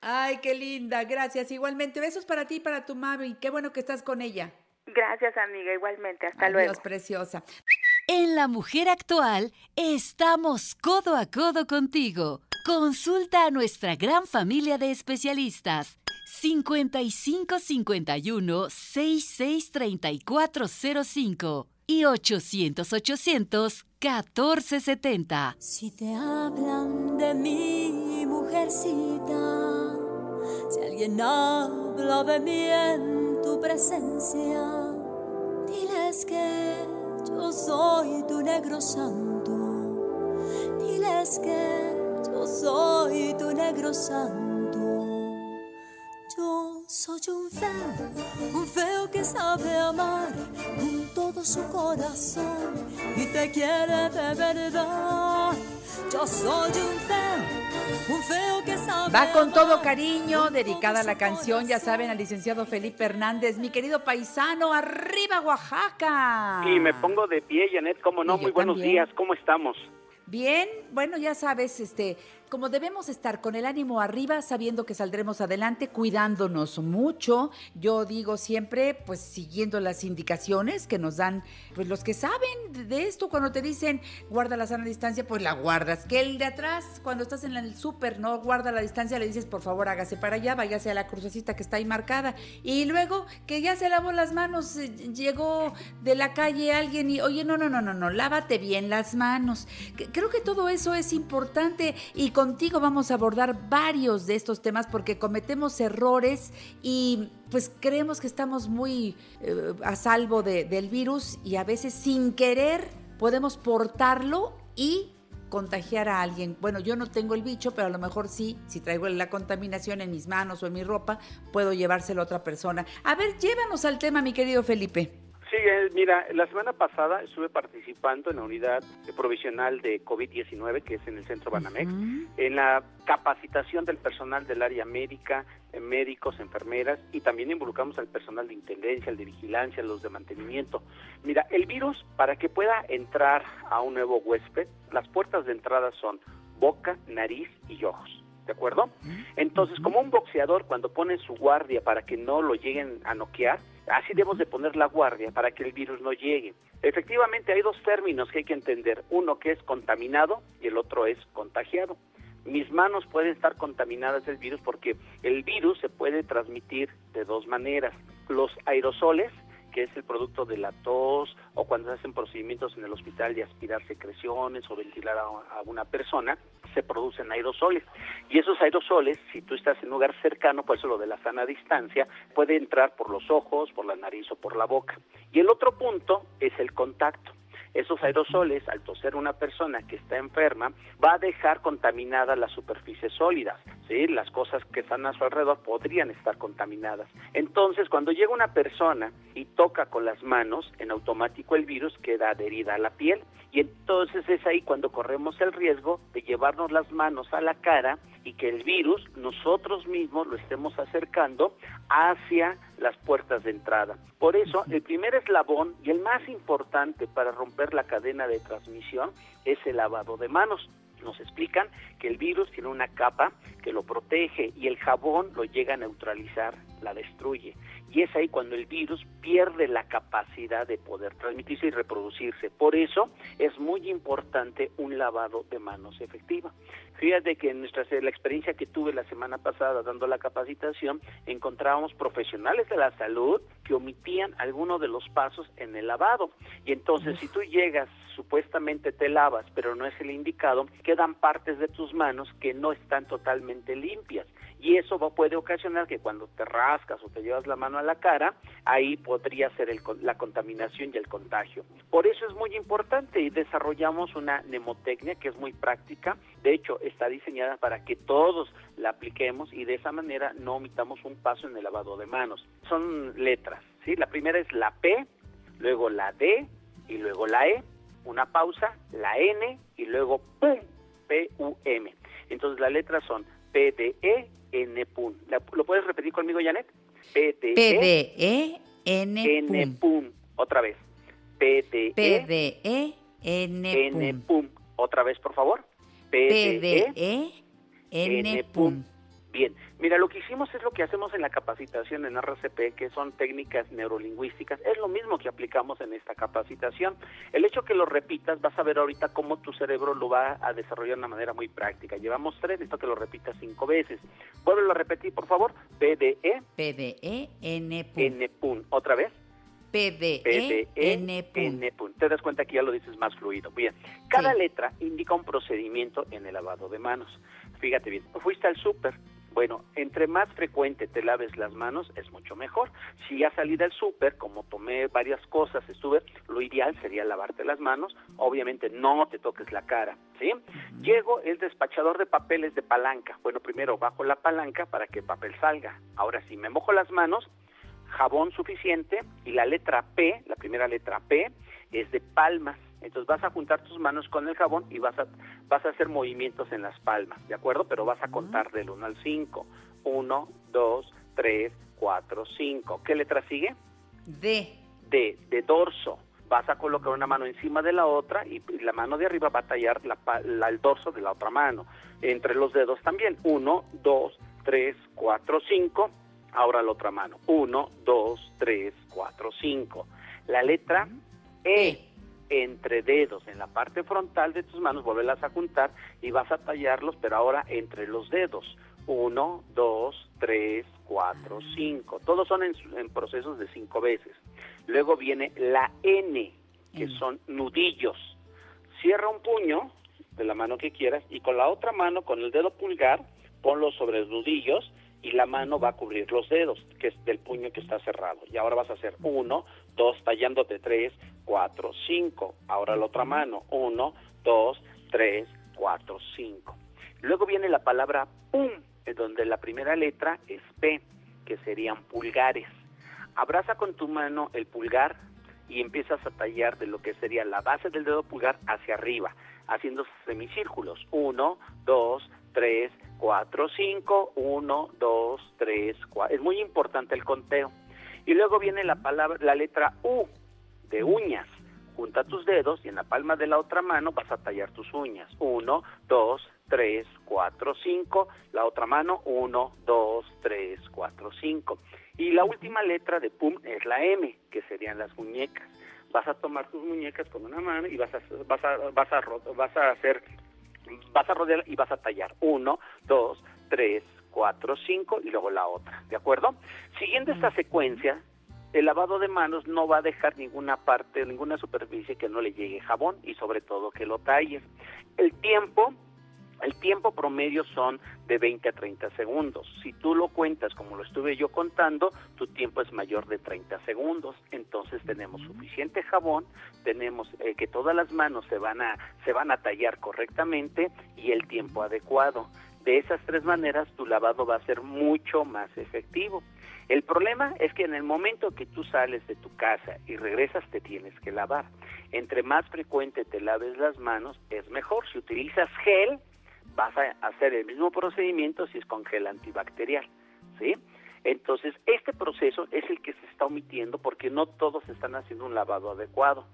Ay, qué linda, gracias. Igualmente, besos para ti y para tu mami. Qué bueno que estás con ella. Gracias, amiga, igualmente. Hasta Adiós, luego. preciosa. En La Mujer Actual estamos codo a codo contigo. Consulta a nuestra gran familia de especialistas. 5551 663405 y 800 800 1470. Si te hablan de mi mujercita si alguien habla de mí en tu presencia, diles que yo soy tu negro santo. Diles que yo soy tu negro santo. Yo soy un feo, un feo que sabe amar con todo su corazón y te quiere de verdad. Yo soy un feo, un feo que sabe. Va con todo cariño, dedicada a la canción, ya saben, al licenciado Felipe Hernández, mi querido paisano, arriba Oaxaca. Y me pongo de pie, Janet, como no, muy buenos días, ¿cómo estamos? Bien, bueno, ya sabes, este, como debemos estar con el ánimo arriba, sabiendo que saldremos adelante, cuidándonos mucho. Yo digo siempre, pues siguiendo las indicaciones que nos dan pues los que saben de esto, cuando te dicen guarda la sana distancia, pues la guardas. Que el de atrás, cuando estás en el súper, no guarda la distancia, le dices, por favor, hágase para allá, váyase a la crucecita que está ahí marcada. Y luego que ya se lavó las manos, eh, llegó de la calle alguien y, oye, no, no, no, no, no, lávate bien las manos. Creo que todo eso es importante y contigo vamos a abordar varios de estos temas porque cometemos errores y pues creemos que estamos muy eh, a salvo del virus y a veces sin querer podemos portarlo y contagiar a alguien. Bueno, yo no tengo el bicho, pero a lo mejor sí, si traigo la contaminación en mis manos o en mi ropa, puedo llevárselo a otra persona. A ver, llévanos al tema, mi querido Felipe. Sí, eh, mira, la semana pasada estuve participando en la unidad provisional de COVID-19, que es en el Centro Banamex, en la capacitación del personal del área médica, eh, médicos, enfermeras, y también involucramos al personal de intendencia, el de vigilancia, los de mantenimiento. Mira, el virus, para que pueda entrar a un nuevo huésped, las puertas de entrada son boca, nariz y ojos. ¿De acuerdo? Entonces, como un boxeador cuando pone su guardia para que no lo lleguen a noquear, Así debemos de poner la guardia para que el virus no llegue. Efectivamente hay dos términos que hay que entender, uno que es contaminado y el otro es contagiado. Mis manos pueden estar contaminadas del virus porque el virus se puede transmitir de dos maneras. Los aerosoles, que es el producto de la tos o cuando se hacen procedimientos en el hospital de aspirar secreciones o ventilar a, una persona, se producen aerosoles. Y esos aerosoles, si tú estás en un lugar cercano, por eso lo de la sana distancia, puede entrar por los ojos, por la nariz o por la boca. Y el otro punto es el contacto. Esos aerosoles, al toser una persona que está enferma, va a dejar contaminada las superficies sólidas, ¿sí? Las cosas que están a su alrededor podrían estar contaminadas. Entonces, cuando llega una persona y toca con las manos, en automático el virus queda adherida a la piel y entonces es ahí cuando corremos el riesgo de llevarnos las manos a la cara y que el virus nosotros mismos lo estemos acercando hacia las puertas de entrada. Por eso, el primer eslabón y el más importante para romper la cadena de transmisión es el lavado de manos. Nos explican que el virus tiene una capa que lo protege y el jabón lo llega a neutralizar, la destruye. Y es ahí cuando el virus pierde la capacidad de poder transmitirse y reproducirse. Por eso es muy importante un lavado de manos efectiva. Fíjate que en nuestra la experiencia que tuve la semana pasada dando la capacitación, encontrábamos profesionales de la salud que omitían algunos de los pasos en el lavado. Y entonces, si tú llegas, supuestamente te lavas, pero no es el indicado, quedan partes de tus manos que no están totalmente limpias y eso puede ocasionar que cuando te rascas o te llevas la mano a la cara, ahí podría ser la contaminación y el contagio. Por eso es muy importante y desarrollamos una mnemotecnia que es muy práctica, de hecho está diseñada para que todos la apliquemos y de esa manera no omitamos un paso en el lavado de manos. Son letras, ¿sí? La primera es la P, luego la D y luego la E, una pausa, la N y luego P, P-U-M. Entonces las letras son P, D, E, N PUN. ¿Lo puedes repetir conmigo, Janet? P D E N PUN. Otra vez. P D E N PUN. Otra vez, por favor. P D E N PUN. Bien, mira, lo que hicimos es lo que hacemos en la capacitación en RCP, que son técnicas neurolingüísticas, es lo mismo que aplicamos en esta capacitación. El hecho que lo repitas, vas a ver ahorita cómo tu cerebro lo va a desarrollar de una manera muy práctica. Llevamos tres, esto que lo repitas cinco veces. Vuelve a repetir, por favor. PDE. PDE, N, N, Otra vez. PDE, N, Te das cuenta que ya lo dices más fluido. Bien, cada letra indica un procedimiento en el lavado de manos. Fíjate bien, fuiste al súper, bueno, entre más frecuente te laves las manos es mucho mejor. Si ya salí del súper, como tomé varias cosas, estuve, lo ideal sería lavarte las manos. Obviamente no te toques la cara, ¿sí? Llego el despachador de papeles de palanca. Bueno, primero bajo la palanca para que el papel salga. Ahora sí, me mojo las manos, jabón suficiente y la letra P, la primera letra P, es de palmas. Entonces vas a juntar tus manos con el jabón y vas a, vas a hacer movimientos en las palmas, ¿de acuerdo? Pero vas a contar del 1 al 5. 1, 2, 3, 4, 5. ¿Qué letra sigue? D. D, de dorso. vas a colocar una mano encima de la otra y, la mano de arriba va a tallar la, el dorso de la otra mano. Entre los dedos también. Uno, dos, tres, cuatro, cinco. Ahora la otra mano. Uno, dos, tres, cuatro, cinco. La letra E entre dedos en la parte frontal de tus manos, volverlas a juntar y vas a tallarlos, pero ahora entre los dedos. Uno, dos, tres, cuatro, cinco. Todos son en, en procesos de cinco veces. Luego viene la N, que son nudillos. Cierra un puño de la mano que quieras y con la otra mano, con el dedo pulgar, ponlo sobre los nudillos y la mano va a cubrir los dedos, que es del puño que está cerrado. Y ahora vas a hacer uno, dos, tallándote tres, cuatro, cinco. Ahora la otra mano, uno, dos, tres, cuatro, cinco. Luego viene la palabra pum, donde la primera letra es P, que serían pulgares. Abraza con tu mano el pulgar y empiezas a tallar de lo que sería la base del dedo pulgar hacia arriba, haciendo semicírculos. Uno, dos, tres, cuatro, cinco. Uno, dos, tres, cuatro. Es muy importante el conteo. Y luego viene la palabra, la letra U de uñas. Junta tus dedos y en la palma de la otra mano vas a tallar tus uñas. Uno, dos, tres, cuatro, cinco. La otra mano, uno, dos, tres, cuatro, cinco. Y la última letra de PUM es la M, que serían las muñecas. Vas a tomar tus muñecas con una mano y vas a, vas a, vas a, vas a hacer, vas a rodear y vas a tallar. Uno, dos, tres, cuatro, cinco y luego la otra, ¿de acuerdo? Siguiendo esta secuencia, el lavado de manos no va a dejar ninguna parte, ninguna superficie que no le llegue jabón y sobre todo que lo talles. El tiempo el tiempo promedio son de 20 a 30 segundos. Si tú lo cuentas como lo estuve yo contando, tu tiempo es mayor de 30 segundos. Entonces tenemos suficiente jabón, tenemos eh, que todas las manos se van a se van a tallar correctamente y el tiempo adecuado. De esas tres maneras tu lavado va a ser mucho más efectivo. El problema es que en el momento que tú sales de tu casa y regresas te tienes que lavar. Entre más frecuente te laves las manos es mejor. Si utilizas gel, vas a hacer el mismo procedimiento si es con gel antibacterial, ¿sí? Entonces, este proceso es el que se está omitiendo porque no todos están haciendo un lavado adecuado.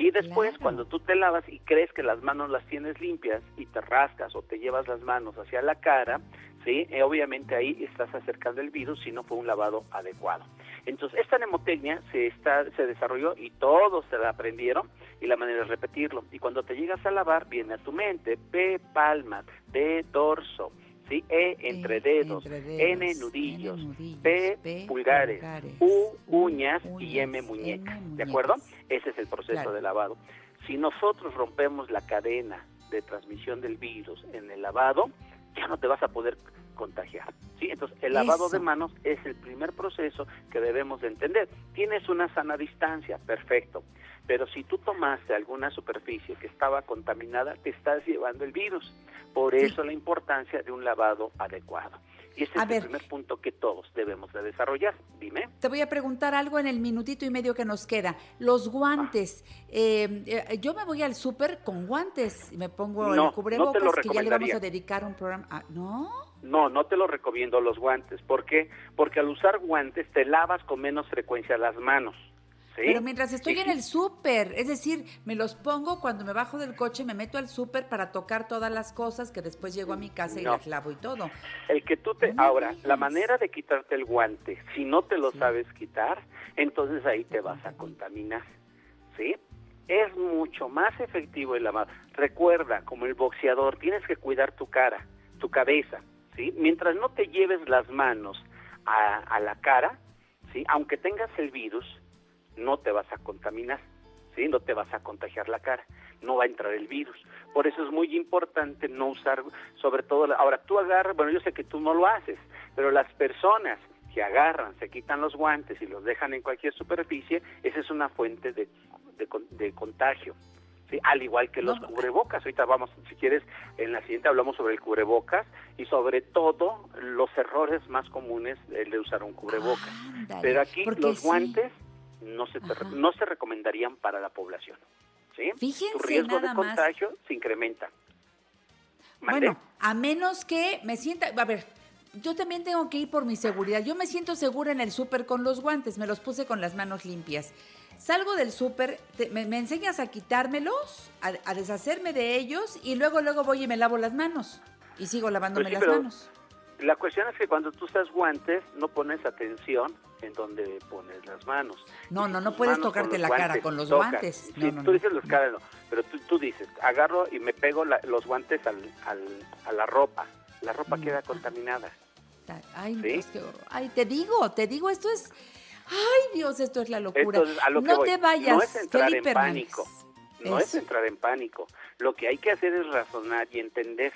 Y después, cuando tú te lavas y crees que las manos las tienes limpias y te rascas o te llevas las manos hacia la cara, ¿sí? Eh, obviamente ahí estás acercando el virus si no fue un lavado adecuado. Entonces, esta mnemotecnia se, está, se desarrolló y todos se la aprendieron y la manera de repetirlo. Y cuando te llegas a lavar, viene a tu mente P, palma, D, dorso, ¿sí? E, entre, dedos, N, nudillos, P, pulgares, U, uñas, y M, muñeca. ¿De acuerdo? Ese es el proceso de lavado. Si nosotros rompemos la cadena de transmisión del virus en el lavado, ya no te vas a poder contagiar. ¿sí? Entonces, el lavado de manos es el primer proceso que debemos de entender. Tienes una sana distancia, perfecto, pero si tú tomaste alguna superficie que estaba contaminada, te estás llevando el virus. Por eso la importancia de un lavado adecuado. Y este es el primer punto que todos debemos de desarrollar. Dime. Te voy a preguntar algo en el minutito y medio que nos queda. Los guantes. Eh, eh, yo me voy al súper con guantes y me pongo el cubrebocas que ya le vamos a dedicar un programa. Ah, ¿No? No, no te lo recomiendo los guantes. ¿Por qué? Porque al usar guantes te lavas con menos frecuencia las manos. Pero mientras estoy en el súper, es decir, me los pongo cuando me bajo del coche, me meto al súper para tocar todas las cosas que después llego a mi casa y las lavo y todo. El que tú te... ahora, la manera de quitarte el guante, si no te lo sabes quitar, entonces ahí te vas a contaminar, ¿sí? Es mucho más efectivo el lavado. Recuerda, como el boxeador, tienes que cuidar tu cara, tu cabeza, ¿sí? Mientras no te lleves las manos a, a la cara, ¿sí? Aunque tengas el virus, no te vas a contaminar, ¿sí? No te vas a contagiar la cara, no va a entrar el virus. Por eso es muy importante no usar, sobre todo, ahora tú agarras, bueno, yo sé que tú no lo haces, pero las personas que agarran, se quitan los guantes y los dejan en cualquier superficie, esa es una fuente de, de, contagio. ¿sí? Al igual que los cubrebocas. Ahorita vamos, si quieres, en la siguiente hablamos sobre el cubrebocas y sobre todo los errores más comunes de usar un cubrebocas. Pero aquí los guantes no se, no se recomendarían para la población. ¿sí? Fíjense tu riesgo de contagio se incrementa. Bueno, a menos que me sienta, a ver, yo también tengo que ir por mi seguridad. Yo me siento segura en el súper con los guantes, me los puse con las manos limpias. Salgo del súper, me, enseñas a quitármelos, a, deshacerme de ellos y luego luego voy y me lavo las manos y sigo lavándome pues las manos. La cuestión es que cuando tú estás guantes no pones atención en donde pones las manos. No, no, no puedes tocarte la cara con los guantes. Sí, tú dices los caras, no, pero tú, tú, dices, agarro y me pego los guantes al, al, a la ropa. La ropa mm. queda contaminada. Ay, ay, te digo, te digo, esto es... Ay, Dios, esto es la locura. no te vayas, no es entrar en pánico. No es entrar en pánico. Lo que hay que hacer es razonar y entender.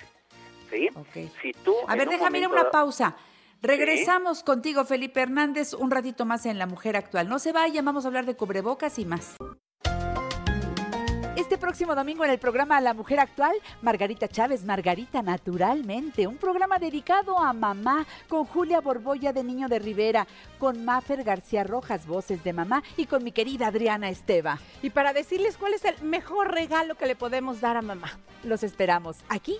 ¿Sí? Si tú A ver, déjame ir una pausa. Regresamos contigo, Felipe Hernández, un ratito más en La Mujer Actual. No se vaya, vamos a hablar de cubrebocas y más. Este próximo domingo en el programa La Mujer Actual, Margarita Chávez, Margarita Naturalmente, un programa dedicado a mamá con Julia Borbolla de Niño de Rivera, con Mafer García Rojas, voces de mamá, y con mi querida Adriana Esteva. Y para decirles cuál es el mejor regalo que le podemos dar a mamá. Los esperamos aquí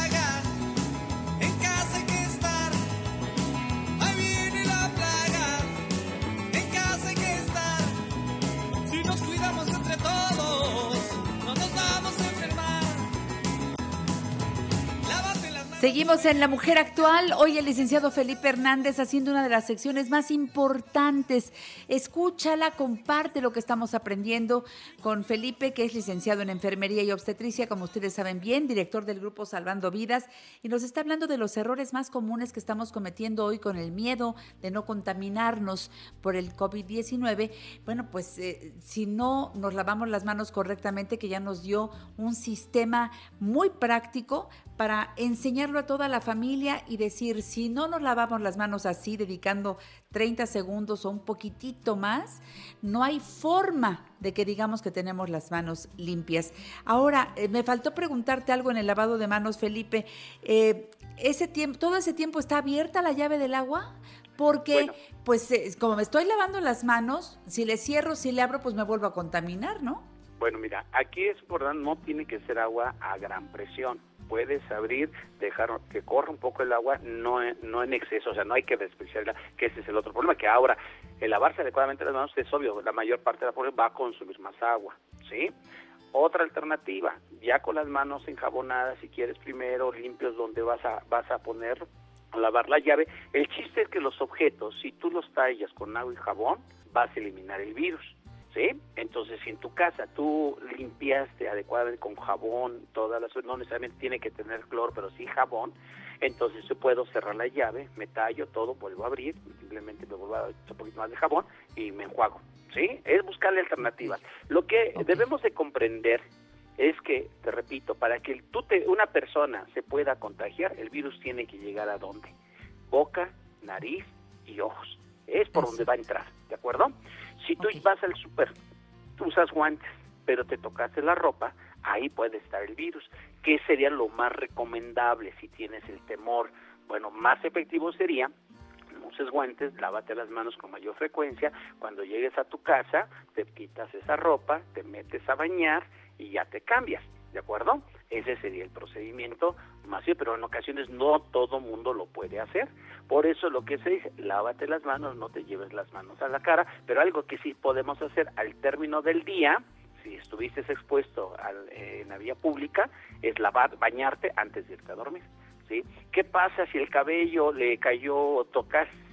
Seguimos en La Mujer Actual. Hoy el licenciado Felipe Hernández haciendo una de las secciones más importantes. Escúchala, comparte lo que estamos aprendiendo con Felipe, que es licenciado en Enfermería y Obstetricia, como ustedes saben bien, director del grupo Salvando Vidas, y nos está hablando de los errores más comunes que estamos cometiendo hoy con el miedo de no contaminarnos por el COVID-19. Bueno, pues eh, si no nos lavamos las manos correctamente, que ya nos dio un sistema muy práctico para a toda la familia y decir, si no nos lavamos las manos así, dedicando 30 segundos o un poquitito más, no hay forma de que digamos que tenemos las manos limpias. Ahora, eh, me faltó preguntarte algo en el lavado de manos, Felipe. Eh, ese tiempo, ¿Todo ese tiempo está abierta la llave del agua? Porque, pues, eh, como me estoy lavando las manos, si le cierro, si le abro, pues me vuelvo a contaminar, ¿no? Bueno, mira, aquí es importante, no tiene que ser agua a gran presión puedes abrir, dejar que corra un poco el agua, no, no en exceso, o sea, no hay que desperdiciarla, que ese es el otro problema, que ahora el lavarse adecuadamente las manos es obvio, la mayor parte de la población va a consumir más agua, ¿sí? Otra alternativa, ya con las manos enjabonadas, si quieres primero limpios donde vas a, vas a poner, lavar la llave, el chiste es que los objetos, si tú los tallas con agua y jabón, vas a eliminar el virus. ¿Sí? Entonces, si en tu casa tú limpiaste adecuadamente con jabón, todas las, no necesariamente tiene que tener cloro, pero sí jabón, entonces yo puedo cerrar la llave, me tallo todo, vuelvo a abrir, simplemente me vuelvo a echar un poquito más de jabón y me enjuago, ¿sí? Es buscarle alternativas. Lo que debemos de comprender es que, te repito, para que tú te, una persona se pueda contagiar, el virus tiene que llegar a dónde? Boca, nariz y ojos. Es por donde va a entrar, ¿de acuerdo? Si tú vas al súper, usas guantes, pero te tocaste la ropa, ahí puede estar el virus. ¿Qué sería lo más recomendable si tienes el temor? Bueno, más efectivo sería no uses guantes, lávate las manos con mayor frecuencia. Cuando llegues a tu casa, te quitas esa ropa, te metes a bañar y ya te cambias. ¿De acuerdo? Ese sería el procedimiento más pero en ocasiones no todo mundo lo puede hacer. Por eso lo que se dice, lávate las manos, no te lleves las manos a la cara, pero algo que sí podemos hacer al término del día, si estuviste expuesto al, en la vía pública, es lavar, bañarte antes de irte a dormir. ¿sí? ¿Qué pasa si el cabello le cayó, tocaste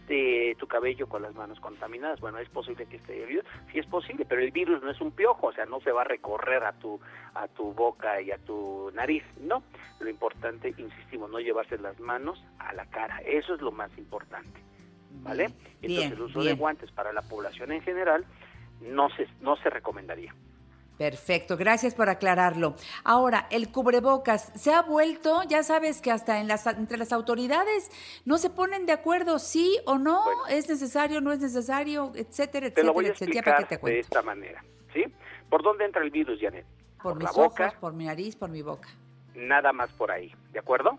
tu cabello con las manos contaminadas. Bueno, es posible que esté el virus, sí es posible, pero el virus no es un piojo, o sea, no se va a recorrer a tu a tu boca y a tu nariz, no. Lo importante, insistimos, no llevarse las manos a la cara, eso es lo más importante. ¿Vale? Entonces, el uso de guantes para la población en general no se no se recomendaría. Perfecto, gracias por aclararlo. Ahora, el cubrebocas se ha vuelto, ya sabes que hasta en las, entre las autoridades no se ponen de acuerdo sí o no, es necesario, no es necesario, etcétera, etcétera, te lo voy a explicar de esta manera, ¿sí? ¿Por dónde entra el virus, Janet? por, mis ojos, por mi nariz, por mi boca. Nada más por ahí, ¿de acuerdo?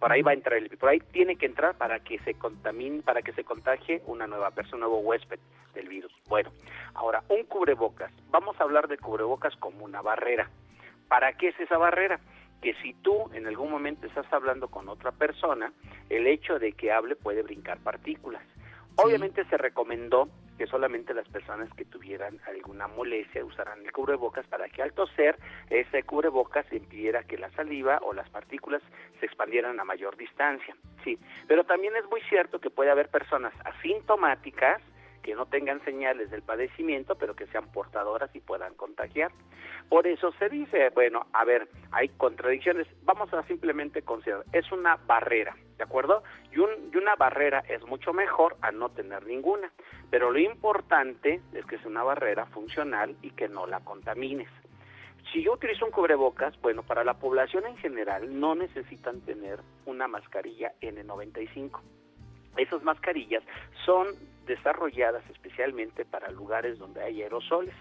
Por ahí va a entrar el por ahí tiene que entrar para que se contamine, para que se contagie una nueva persona, un nuevo huésped del virus. Bueno, ahora un cubrebocas. Vamos a hablar de cubrebocas como una barrera. ¿Para qué es esa barrera? Que si tú en algún momento estás hablando con otra persona, el hecho de que hable puede brincar partículas. Obviamente se recomendó que solamente las personas que tuvieran alguna molestia usaran el cubrebocas para que al toser ese cubrebocas impidiera que la saliva o las partículas se expandieran a mayor distancia. Sí, pero también es muy cierto que puede haber personas asintomáticas que no tengan señales del padecimiento, pero que sean portadoras y puedan contagiar. Por eso se dice, bueno, a ver, hay contradicciones, vamos a simplemente considerar, es una barrera, ¿de acuerdo? Y, y una barrera es mucho mejor a no tener ninguna, pero lo importante es que es una barrera funcional y que no la contamines. Si yo utilizo un cubrebocas, bueno, para la población en general no necesitan tener una mascarilla N95. Esas mascarillas son desarrolladas especialmente para lugares donde hay aerosoles.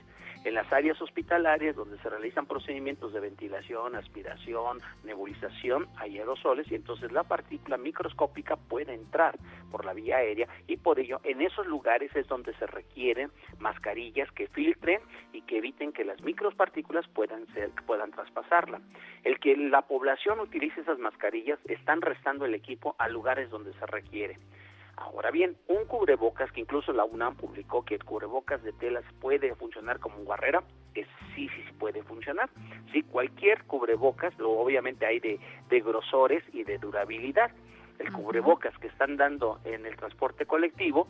En las áreas hospitalarias donde se realizan procedimientos de ventilación, aspiración, nebulización, hay aerosoles y entonces la partícula microscópica puede entrar por la vía aérea y por ello en esos lugares es donde se requieren mascarillas que filtren y que eviten que las micropartículas puedan ser puedan traspasarla. El que la población utilice esas mascarillas están restando el equipo a lugares donde se requiere. Ahora bien, un cubrebocas que incluso la UNAM publicó que el cubrebocas de telas puede funcionar como barrera, es, sí, sí, puede funcionar. Sí, cualquier cubrebocas, lo, obviamente hay de, grosores y de durabilidad. El cubrebocas que están dando en el transporte colectivo,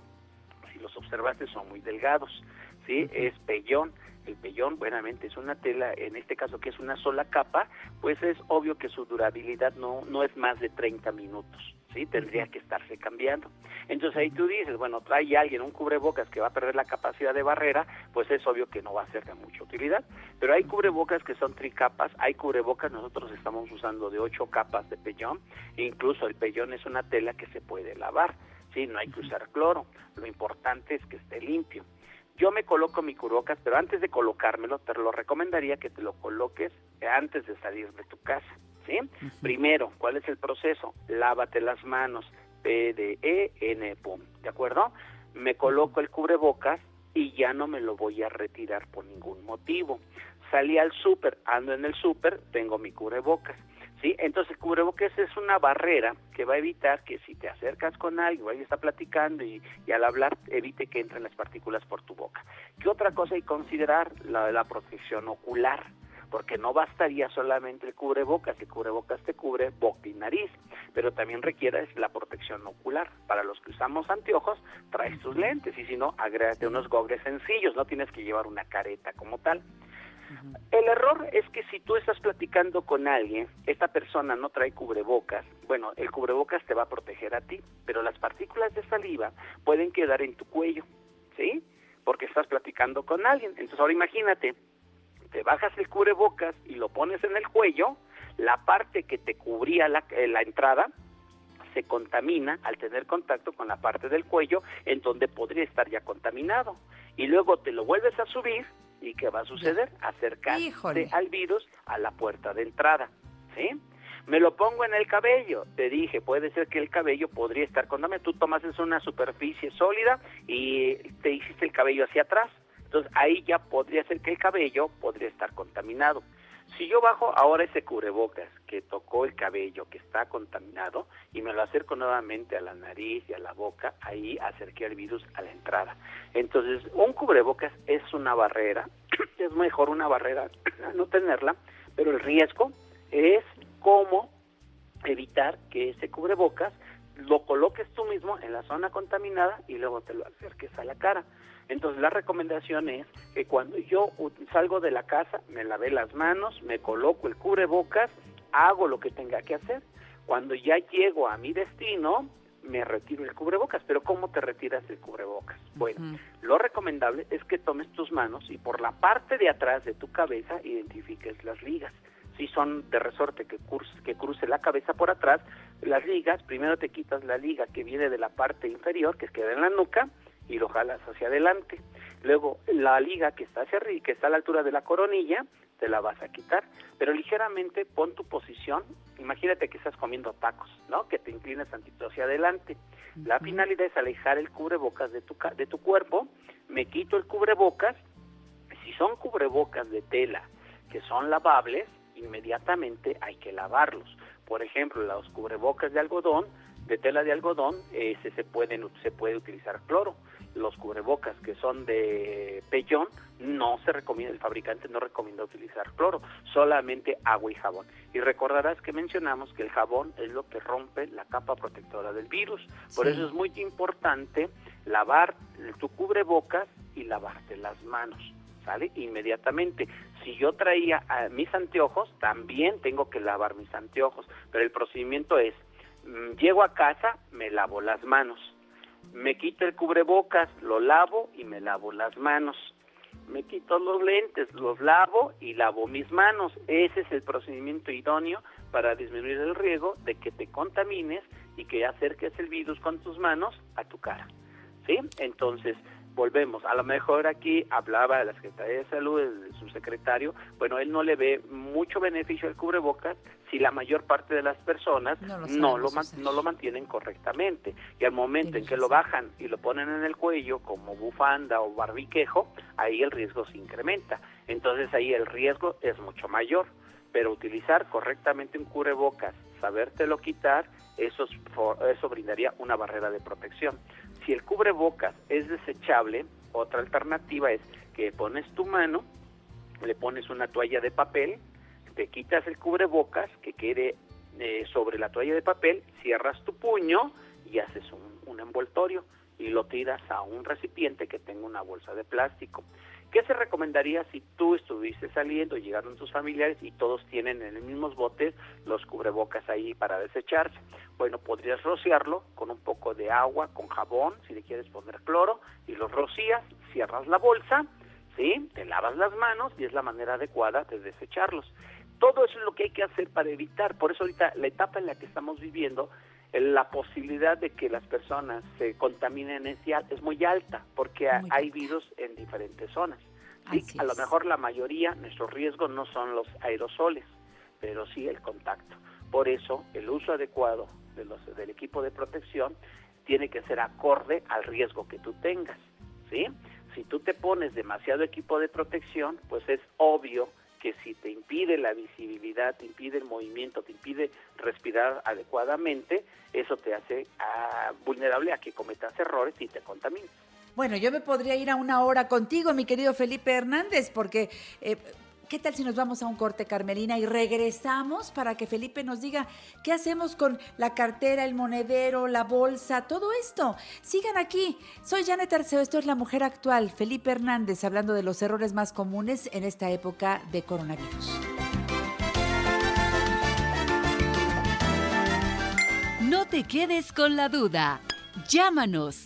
si los observaste, son muy delgados. ¿sí? Es pellón. El pellón, buenamente, es una tela, en este caso que es una sola capa, pues es obvio que su durabilidad no, no es más de 30 minutos. ¿sí? Tendría que estarse cambiando. Entonces ahí tú dices, bueno, trae alguien un cubrebocas que va a perder la capacidad de barrera, pues es obvio que no va a ser de mucha utilidad. Pero hay cubrebocas que son tricapas, hay cubrebocas, nosotros estamos usando de ocho capas de pellón, e incluso el pellón es una tela que se puede lavar, ¿sí? No hay que usar cloro, lo importante es que esté limpio. Yo me coloco mi cubrebocas, pero antes de colocármelo, te lo recomendaría que te lo coloques antes de salir de tu casa. ¿sí? Primero, ¿cuál es el proceso? Lávate las manos, P, D, E, N, pum, ¿de acuerdo? Me coloco el cubrebocas y ya no me lo voy a retirar por ningún motivo. Salí al súper, ando en el súper, tengo mi cubrebocas. ¿Sí? Entonces, cubrebocas es una barrera que va a evitar que si te acercas con alguien o alguien está platicando y, al hablar, evite que entren las partículas por tu boca. ¿Qué otra cosa hay que considerar? La, la protección ocular porque no bastaría solamente el cubrebocas, el cubrebocas te cubre boca y nariz, pero también requiere la protección ocular. Para los que usamos anteojos, traes tus lentes y si no, agrégate unos gogles sencillos, no tienes que llevar una careta como tal. El error es que si tú estás platicando con alguien, esta persona no trae cubrebocas, bueno, el cubrebocas te va a proteger a ti, pero las partículas de saliva pueden quedar en tu cuello, ¿sí? Porque estás platicando con alguien. Entonces ahora imagínate, te bajas el cubrebocas y lo pones en el cuello, la parte que te cubría la, eh, la entrada se contamina al tener contacto con la parte del cuello en donde podría estar ya contaminado. Y luego te lo vuelves a subir y ¿qué va a suceder? Acercarte al virus a la puerta de entrada. ¿Sí? Me lo pongo en el cabello. Te dije, puede ser que el cabello podría estar contaminado. Tú tomas una superficie sólida y te hiciste el cabello hacia atrás. Entonces ahí ya podría ser que el cabello podría estar contaminado. Si yo bajo ahora ese cubrebocas que tocó el cabello, que está contaminado, y me lo acerco nuevamente a la nariz y a la boca, ahí acerqué el virus a la entrada. Entonces, un cubrebocas es una barrera, es mejor una barrera no tenerla, pero el riesgo es cómo evitar que ese cubrebocas lo coloques tú mismo en la zona contaminada y luego te lo acerques a la cara. Entonces la recomendación es que cuando yo salgo de la casa, me lave las manos, me coloco el cubrebocas, hago lo que tenga que hacer. Cuando ya llego a mi destino, me retiro el cubrebocas. Pero ¿cómo te retiras el cubrebocas? Bueno, lo recomendable es que tomes tus manos y por la parte de atrás de tu cabeza identifiques las ligas. Si son de resorte que cruce, que cruce la cabeza por atrás, las ligas, primero te quitas la liga que viene de la parte inferior, que queda en la nuca, y lo jalas hacia adelante. Luego la liga que está hacia arriba, que está a la altura de la coronilla, te la vas a quitar, pero ligeramente pon tu posición, imagínate que estás comiendo tacos, ¿no? Que te inclinas tantito hacia adelante. La finalidad es alejar el cubrebocas de tu, de tu cuerpo, me quito el cubrebocas, si son cubrebocas de tela que son lavables, inmediatamente hay que lavarlos. Por ejemplo, los cubrebocas de algodón, de tela de algodón, ese se, pueden, se puede utilizar cloro los cubrebocas que son de pellón, no se recomienda, el fabricante no recomienda utilizar cloro, solamente agua y jabón. Y recordarás que mencionamos que el jabón es lo que rompe la capa protectora del virus. Por eso es muy importante lavar tu cubrebocas y lavarte las manos. ¿Sale? Inmediatamente. Si yo traía mis anteojos, también tengo que lavar mis anteojos. Pero el procedimiento es, mm, llego a casa, me lavo las manos me quito el cubrebocas, lo lavo y me lavo las manos. Me quito los lentes, los lavo y lavo mis manos. Ese es el procedimiento idóneo para disminuir el riesgo de que te contamines y que acerques el virus con tus manos a tu cara. ¿Sí? Entonces, volvemos, a lo mejor aquí hablaba de la Secretaría de Salud, el subsecretario, bueno, él no le ve mucho beneficio al cubrebocas si la mayor parte de las personas no lo, no lo, mantienen correctamente. Y al momento en que lo bajan y lo ponen en el cuello como bufanda o barbiquejo, ahí el riesgo se incrementa. Entonces ahí el riesgo es mucho mayor. Pero utilizar correctamente un cubrebocas, sabértelo quitar, eso, eso brindaría una barrera de protección. Si el cubrebocas es desechable, otra alternativa es que pones tu mano, le pones una toalla de papel, te quitas el cubrebocas que quede eh, sobre la toalla de papel, cierras tu puño y haces un envoltorio y lo tiras a un recipiente que tenga una bolsa de plástico. ¿Qué se recomendaría si tú estuviste saliendo, llegaron tus familiares y todos tienen en los mismos botes los cubrebocas ahí para desecharse? Bueno, podrías rociarlo con un poco de agua, con jabón, si le quieres poner cloro, y los rocías, cierras la bolsa, ¿sí? Te lavas las manos y es la manera adecuada de desecharlos. Todo eso es lo que hay que hacer para evitar. Por eso ahorita la etapa en la que estamos viviendo la posibilidad de que las personas se contaminen es, es muy alta porque hay virus en diferentes zonas. a lo mejor la mayoría, nuestro riesgo no son los aerosoles, pero sí el contacto. Por eso el uso adecuado de los, del equipo de protección tiene que ser acorde al riesgo que tú tengas. ¿sí? Si tú te pones demasiado equipo de protección, pues es obvio que si te impide la visibilidad, te impide el movimiento, te impide respirar adecuadamente, eso te hace ah, vulnerable a que cometas errores y te contamines. Bueno, yo me podría ir a una hora contigo, mi querido Felipe Hernández, porque eh, ¿Qué tal si nos vamos a un corte, Carmelina, y regresamos para que Felipe nos diga qué hacemos con la cartera, el monedero, la bolsa, todo esto? Sigan aquí. Soy Janet Arceo, esto es La Mujer Actual. Felipe Hernández hablando de los errores más comunes en esta época de coronavirus. No te quedes con la duda. Llámanos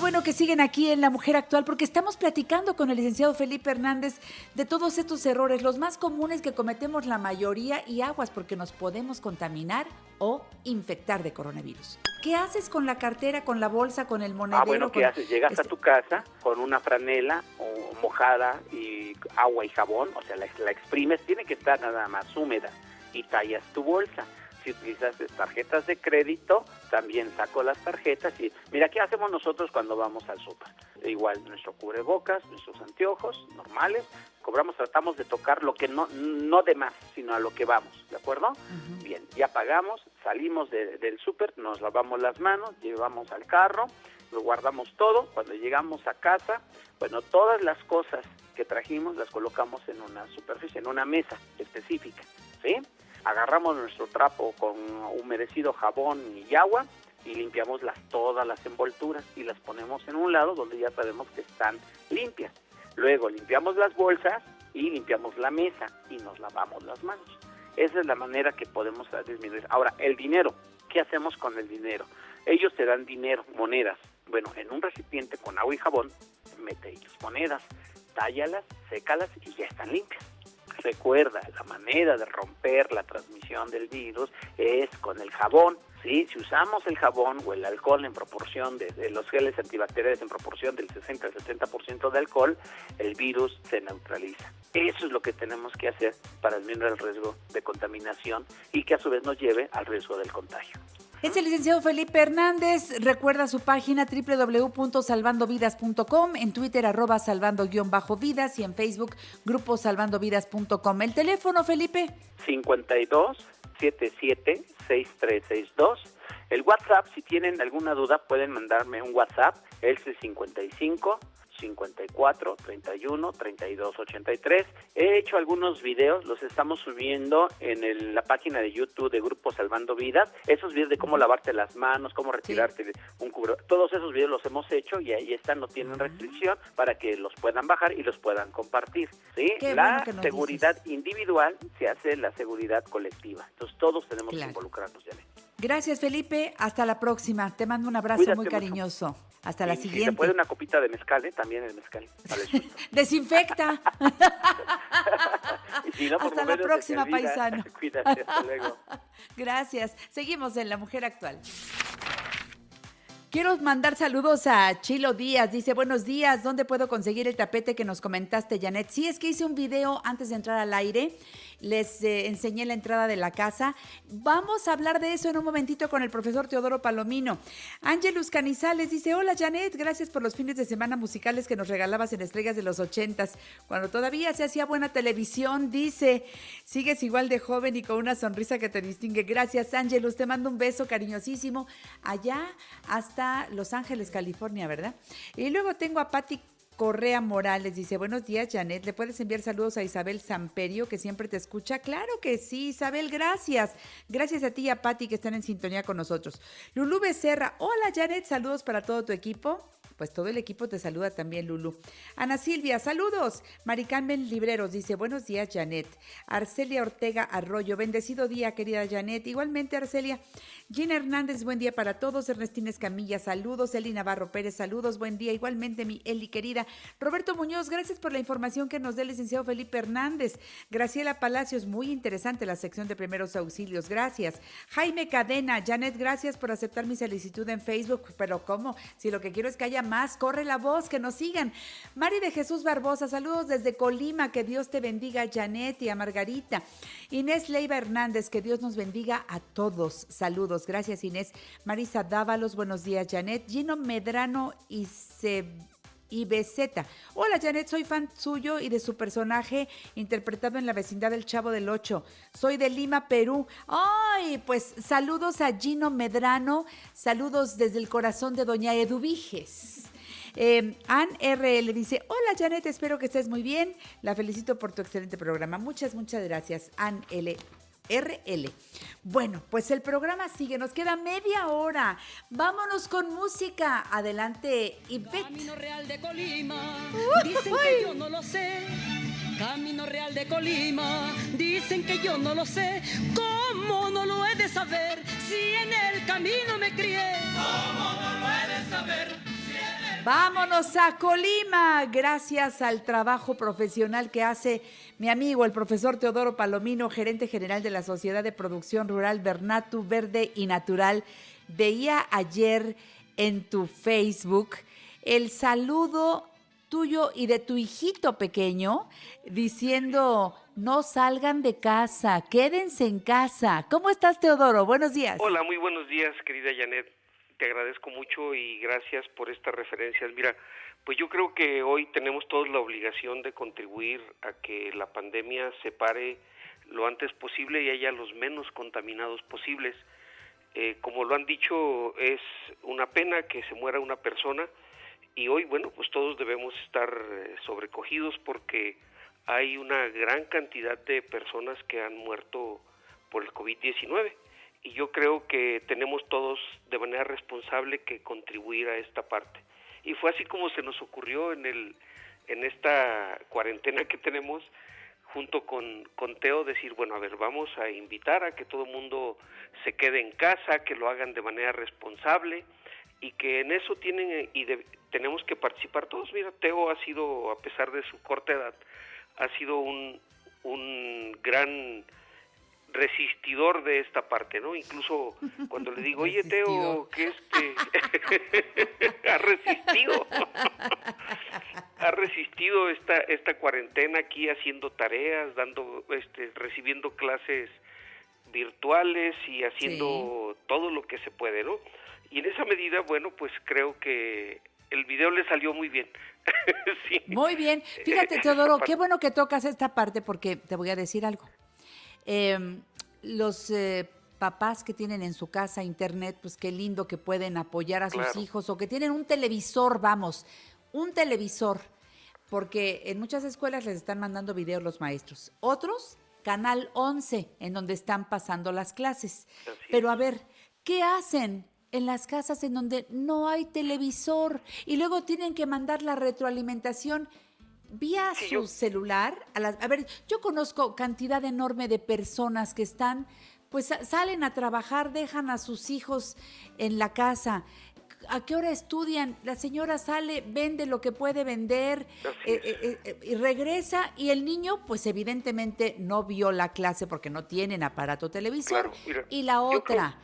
Bueno que siguen aquí en La Mujer Actual porque estamos platicando con el licenciado Felipe Hernández de todos estos errores, los más comunes que cometemos la mayoría y aguas porque nos podemos contaminar o infectar de coronavirus. ¿Qué haces con la cartera, con la bolsa, con el monedero? Ah, bueno, ¿qué haces? Llegas a este tu casa con una franela o mojada y agua y jabón, o sea, la, la exprimes, tiene que estar nada más húmeda y tallas tu bolsa si utilizas tarjetas de crédito, también saco las tarjetas y mira, ¿qué hacemos nosotros cuando vamos al súper? Igual nuestro cubrebocas, nuestros anteojos normales, cobramos, tratamos de tocar lo que no, no de más, sino a lo que vamos, ¿de acuerdo? Bien, ya pagamos, salimos del súper, nos lavamos las manos, llevamos al carro, lo guardamos todo, cuando llegamos a casa, bueno, todas las cosas que trajimos las colocamos en una superficie, en una mesa específica, ¿sí? Agarramos nuestro trapo con humedecido jabón y agua y limpiamos las, todas las envolturas y las ponemos en un lado donde ya sabemos que están limpias. Luego limpiamos las bolsas y limpiamos la mesa y nos lavamos las manos. Esa es la manera que podemos disminuir. Ahora, el dinero, ¿qué hacemos con el dinero? Ellos te dan dinero, monedas. Bueno, en un recipiente con agua y jabón, mete tus monedas, tállalas, sécalas y ya están limpias. Recuerda, la manera de romper la transmisión del virus es con el jabón. ¿sí? Si usamos el jabón o el alcohol en proporción de, los geles antibacteriales en proporción del 60 al 70% de alcohol, el virus se neutraliza. Eso es lo que tenemos que hacer para disminuir el riesgo de contaminación y que a su vez nos lleve al riesgo del contagio. Es el licenciado Felipe Hernández. Recuerda su página www.salvandovidas.com, en Twitter arroba salvando-vidas y en Facebook grupo salvandovidas.com. ¿El teléfono, Felipe? 52 77 6362. El WhatsApp, si tienen alguna duda, pueden mandarme un WhatsApp, el 55 54 31 32 83. He hecho algunos videos, los estamos subiendo en la página de YouTube de Grupo Salvando Vidas. Esos videos de cómo lavarte las manos, cómo retirarte un cubro. Todos esos videos los hemos hecho y ahí están, no tienen restricción para que los puedan bajar y los puedan compartir. ¿sí? la seguridad individual se hace la seguridad colectiva. Entonces todos tenemos que involucrarnos, ya. Gracias, Felipe. Hasta la próxima. Te mando un abrazo muy cariñoso. Hasta la siguiente. Si se puede una copita de mezcal, ¿eh? también el mezcal. Desinfecta. hasta la próxima, paisano. Cuídate, hasta luego. Gracias. Seguimos en La Mujer Actual. Quiero mandar saludos a Chilo Díaz. Dice, buenos días, ¿dónde puedo conseguir el tapete que nos comentaste, Janet? Sí, es que hice un video antes de entrar al aire les eh, enseñé la entrada de la casa. Vamos a hablar de eso en un momentito con el profesor Teodoro Palomino. Ángelus Canizales dice, hola Janet, gracias por los fines de semana musicales que nos regalabas en Estrellas de los ochentas, cuando todavía se hacía buena televisión, dice, sigues igual de joven y con una sonrisa que te distingue. Gracias Ángelus, te mando un beso cariñosísimo allá hasta Los Ángeles, California, ¿verdad? Y luego tengo a Patti Correa Morales dice, buenos días Janet, ¿le puedes enviar saludos a Isabel Samperio que siempre te escucha? Claro que sí, Isabel, gracias. Gracias a ti y a Patti que están en sintonía con nosotros. Lulú Becerra, hola Janet, saludos para todo tu equipo. Pues todo el equipo te saluda también, Lulu. Ana Silvia, saludos. Mari Carmen Libreros dice, buenos días, Janet. Arcelia Ortega Arroyo, bendecido día, querida Janet. Igualmente, Arcelia. Gina Hernández, buen día para todos. Ernestina Escamilla, saludos. Eli Navarro Pérez, saludos. Buen día. Igualmente, mi Eli querida. Roberto Muñoz, gracias por la información que nos dé el licenciado Felipe Hernández. Graciela Palacios, muy interesante la sección de primeros auxilios. Gracias. Jaime Cadena, Janet, gracias por aceptar mi solicitud en Facebook. Pero ¿cómo? Si lo que quiero es que haya más, corre la voz, que nos sigan. Mari de Jesús Barbosa, saludos desde Colima, que Dios te bendiga, Janet y a Margarita. Inés Leiva Hernández, que Dios nos bendiga a todos. Saludos, gracias Inés. Marisa Dávalos, buenos días, Janet. Gino Medrano y se y Hola Janet, soy fan suyo y de su personaje interpretado en la vecindad del Chavo del Ocho. Soy de Lima, Perú. Ay, pues saludos a Gino Medrano, saludos desde el corazón de Doña Eduviges. Eh, Ann RL dice, hola Janet, espero que estés muy bien. La felicito por tu excelente programa. Muchas, muchas gracias, Ann L. RL. Bueno, pues el programa sigue, nos queda media hora. Vámonos con música. Adelante, Ivette. Camino Real de Colima, dicen que yo no lo sé. Camino Real de Colima, dicen que yo no lo sé. ¿Cómo no lo he de saber si en el camino me crié? ¿Cómo no lo he de saber? Vámonos a Colima, gracias al trabajo profesional que hace mi amigo el profesor Teodoro Palomino, gerente general de la Sociedad de Producción Rural Bernatu Verde y Natural. Veía ayer en tu Facebook el saludo tuyo y de tu hijito pequeño diciendo no salgan de casa, quédense en casa. ¿Cómo estás, Teodoro? Buenos días. Hola, muy buenos días, querida Janet te agradezco mucho y gracias por estas referencias. Mira, pues yo creo que hoy tenemos todos la obligación de contribuir a que la pandemia se pare lo antes posible y haya los menos contaminados posibles. Eh, como lo han dicho, es una pena que se muera una persona y hoy, bueno, pues todos debemos estar eh, sobrecogidos porque hay una gran cantidad de personas que han muerto por el COVID-19 y yo creo que tenemos todos de manera responsable que contribuir a esta parte. Y fue así como se nos ocurrió en el en esta cuarentena que tenemos junto con, con Teo decir, bueno, a ver, vamos a invitar a que todo el mundo se quede en casa, que lo hagan de manera responsable y que en eso tienen y tenemos que participar todos. Mira, Teo ha sido, a pesar de su corta edad, ha sido un, un gran resistidor de esta parte, ¿no? Incluso cuando le digo, oye Teo, que este ha resistido, ha resistido esta esta cuarentena aquí haciendo tareas, dando, este, recibiendo clases virtuales y haciendo todo lo que se puede, ¿no? Y en esa medida, bueno, pues creo que el video le salió muy bien. Muy bien. Fíjate, Teodoro, qué bueno que tocas esta parte porque te voy a decir algo. Em, los eh, papás que tienen en su casa internet, pues qué lindo que pueden apoyar a sus hijos o que tienen un televisor, vamos, un televisor, porque en muchas escuelas les están mandando videos los maestros. Otros, Canal 11, en donde están pasando las clases. Pero a ver, ¿qué hacen? en las casas en donde no hay televisor y luego tienen que mandar la retroalimentación vía su celular. A, a, ver, yo conozco cantidad enorme de personas que están, pues salen a trabajar, dejan a sus hijos en la casa. ¿A qué hora estudian? La señora sale, vende lo que puede vender eh, eh, eh, y regresa y el niño pues evidentemente no vio la clase porque no tienen aparato televisor. y la otra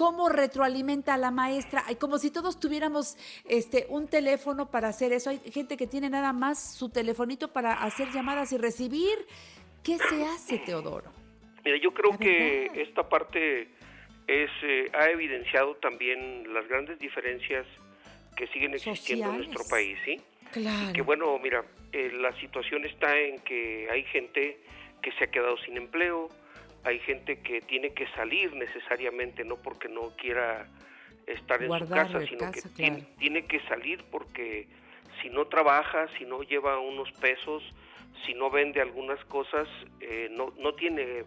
cómo retroalimenta a la maestra, como si todos tuviéramos este un teléfono para hacer eso. Hay gente que tiene nada más su telefonito para hacer llamadas y recibir. ¿Qué se hace, Teodoro? Mira, yo creo que esta parte es eh, ha evidenciado también las grandes diferencias que siguen existiendo en nuestro país, ¿sí? Claro. que bueno, mira, eh, la situación está en que hay gente que se ha quedado sin empleo, hay gente que tiene que salir necesariamente, no porque no quiera estar en su casa, sino que tiene, que salir porque si no trabaja, si no lleva unos pesos, si no vende algunas cosas, eh, no, no tiene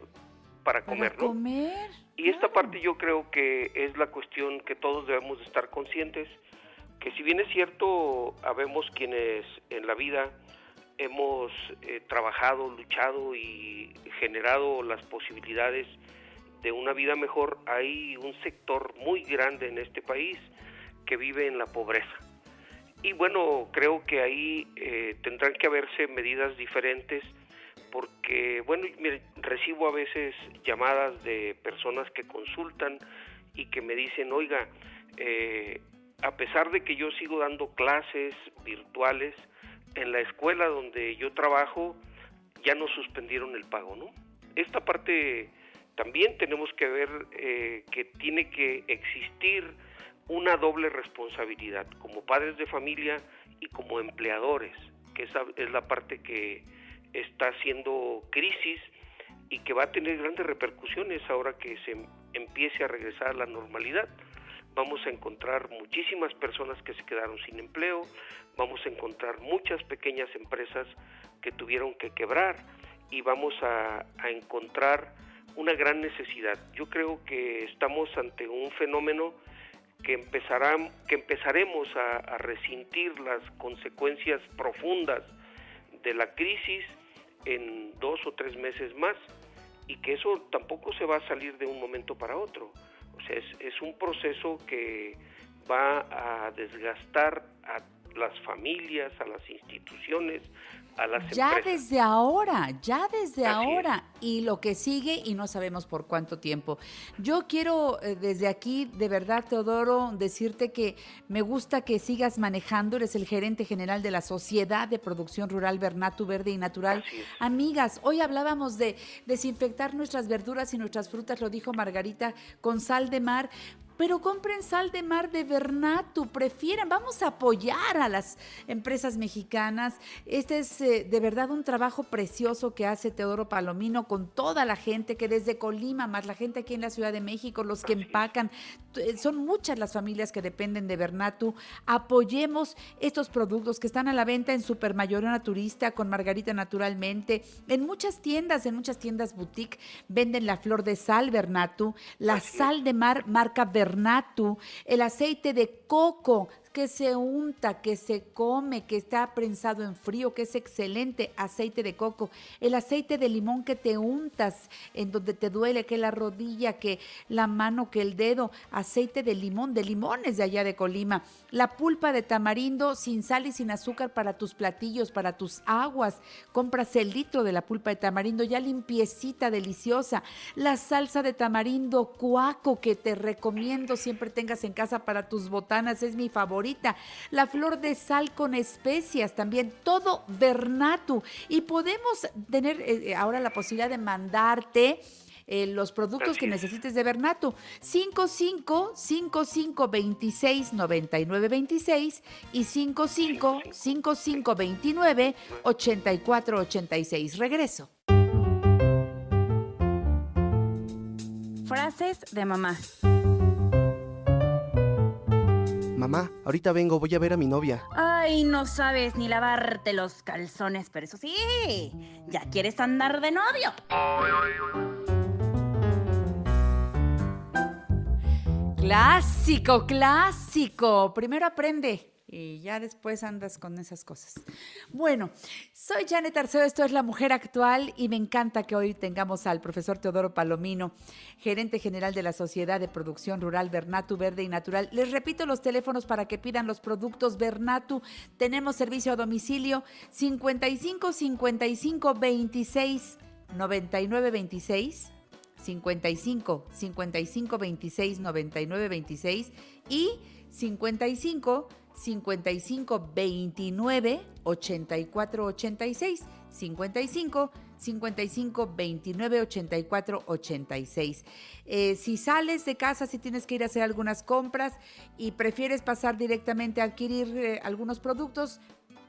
para comer, ¿no? Comer, y esta parte yo creo que es la cuestión que todos debemos de estar conscientes, que si bien es cierto, habemos quienes en la vida hemos eh, trabajado, luchado y generado las posibilidades de una vida mejor, hay un sector muy grande en este país que vive en la pobreza. Y bueno, creo que ahí eh, tendrán que haberse medidas diferentes porque, bueno, recibo a veces llamadas de personas que consultan y que me dicen, oiga, eh, a pesar de que yo sigo dando clases virtuales, en la escuela donde yo trabajo ya nos suspendieron el pago, ¿no? Esta parte también tenemos que ver eh, que tiene que existir una doble responsabilidad como padres de familia y como empleadores, que esa es la parte que está haciendo crisis y que va a tener grandes repercusiones ahora que se empiece a regresar a la normalidad vamos a encontrar muchísimas personas que se quedaron sin empleo, vamos a encontrar muchas pequeñas empresas que tuvieron que quebrar. Y vamos a, encontrar una gran necesidad. Yo creo que estamos ante un fenómeno que, empezará, que empezaremos a, a resentir las consecuencias profundas de la crisis en dos o tres meses más y que eso tampoco se va a salir de un momento para otro es, es un proceso que va a desgastar a las familias, a las instituciones, a las ya desde ahora, ya desde ahora. Y lo que sigue y no sabemos por cuánto tiempo. Yo quiero eh, desde aquí, de verdad, Teodoro, decirte que me gusta que sigas manejando. Eres el gerente general de la Sociedad de Producción Rural Bernatu Verde y Natural. Amigas, hoy hablábamos de desinfectar nuestras verduras y nuestras frutas, lo dijo Margarita, con sal de mar pero compren sal de mar de Bernatu, prefieran, vamos a apoyar a las empresas mexicanas. Este es eh, de verdad un trabajo precioso que hace Teodoro Palomino con toda la gente que desde Colima, más la gente aquí en la Ciudad de México, los que empacan, eh, son muchas las familias que dependen de Bernatu. Apoyemos estos productos que están a la venta en Supermayor Naturista con Margarita Naturalmente, en muchas tiendas, en muchas tiendas boutique venden la flor de sal Bernatu, la sal de mar marca Bernatu, el aceite de coco que se unta, que se come, que está prensado en frío, que es excelente, aceite de coco, el aceite de limón que te untas en donde te duele, que la rodilla, que la mano, que el dedo, aceite de limón, de limones de allá de Colima, la pulpa de tamarindo sin sal y sin azúcar para tus platillos, para tus aguas, compras el litro de la pulpa de tamarindo ya limpiecita, deliciosa, la salsa de tamarindo cuaco que te recomiendo siempre tengas en casa para tus botanas, es mi favorita, la flor de sal con especias también, todo Bernatu y podemos tener eh, ahora la posibilidad de mandarte eh, los productos que necesites de Bernato. 55 55 26 99 26 y 55 55 29 84 86. Regreso. Frases de mamá. Mamá, ahorita vengo, voy a ver a mi novia. Ay, no sabes ni lavarte los calzones, pero eso sí, ya quieres andar de novio. Clásico, clásico. Primero aprende y ya después andas con esas cosas. Bueno, soy Janet Arceo, esto es La Mujer Actual y me encanta que hoy tengamos al profesor Teodoro Palomino, gerente general de la Sociedad de Producción Rural Bernatu Verde y Natural. Les repito los teléfonos para que pidan los productos Bernatu. Tenemos servicio a domicilio 55 55 26 99 26 55 55 26 99 26 y 55 55 29 84 86 55 55 29 84 86. si sales de casa, si tienes que ir a hacer algunas compras y prefieres pasar directamente a adquirir eh, algunos productos,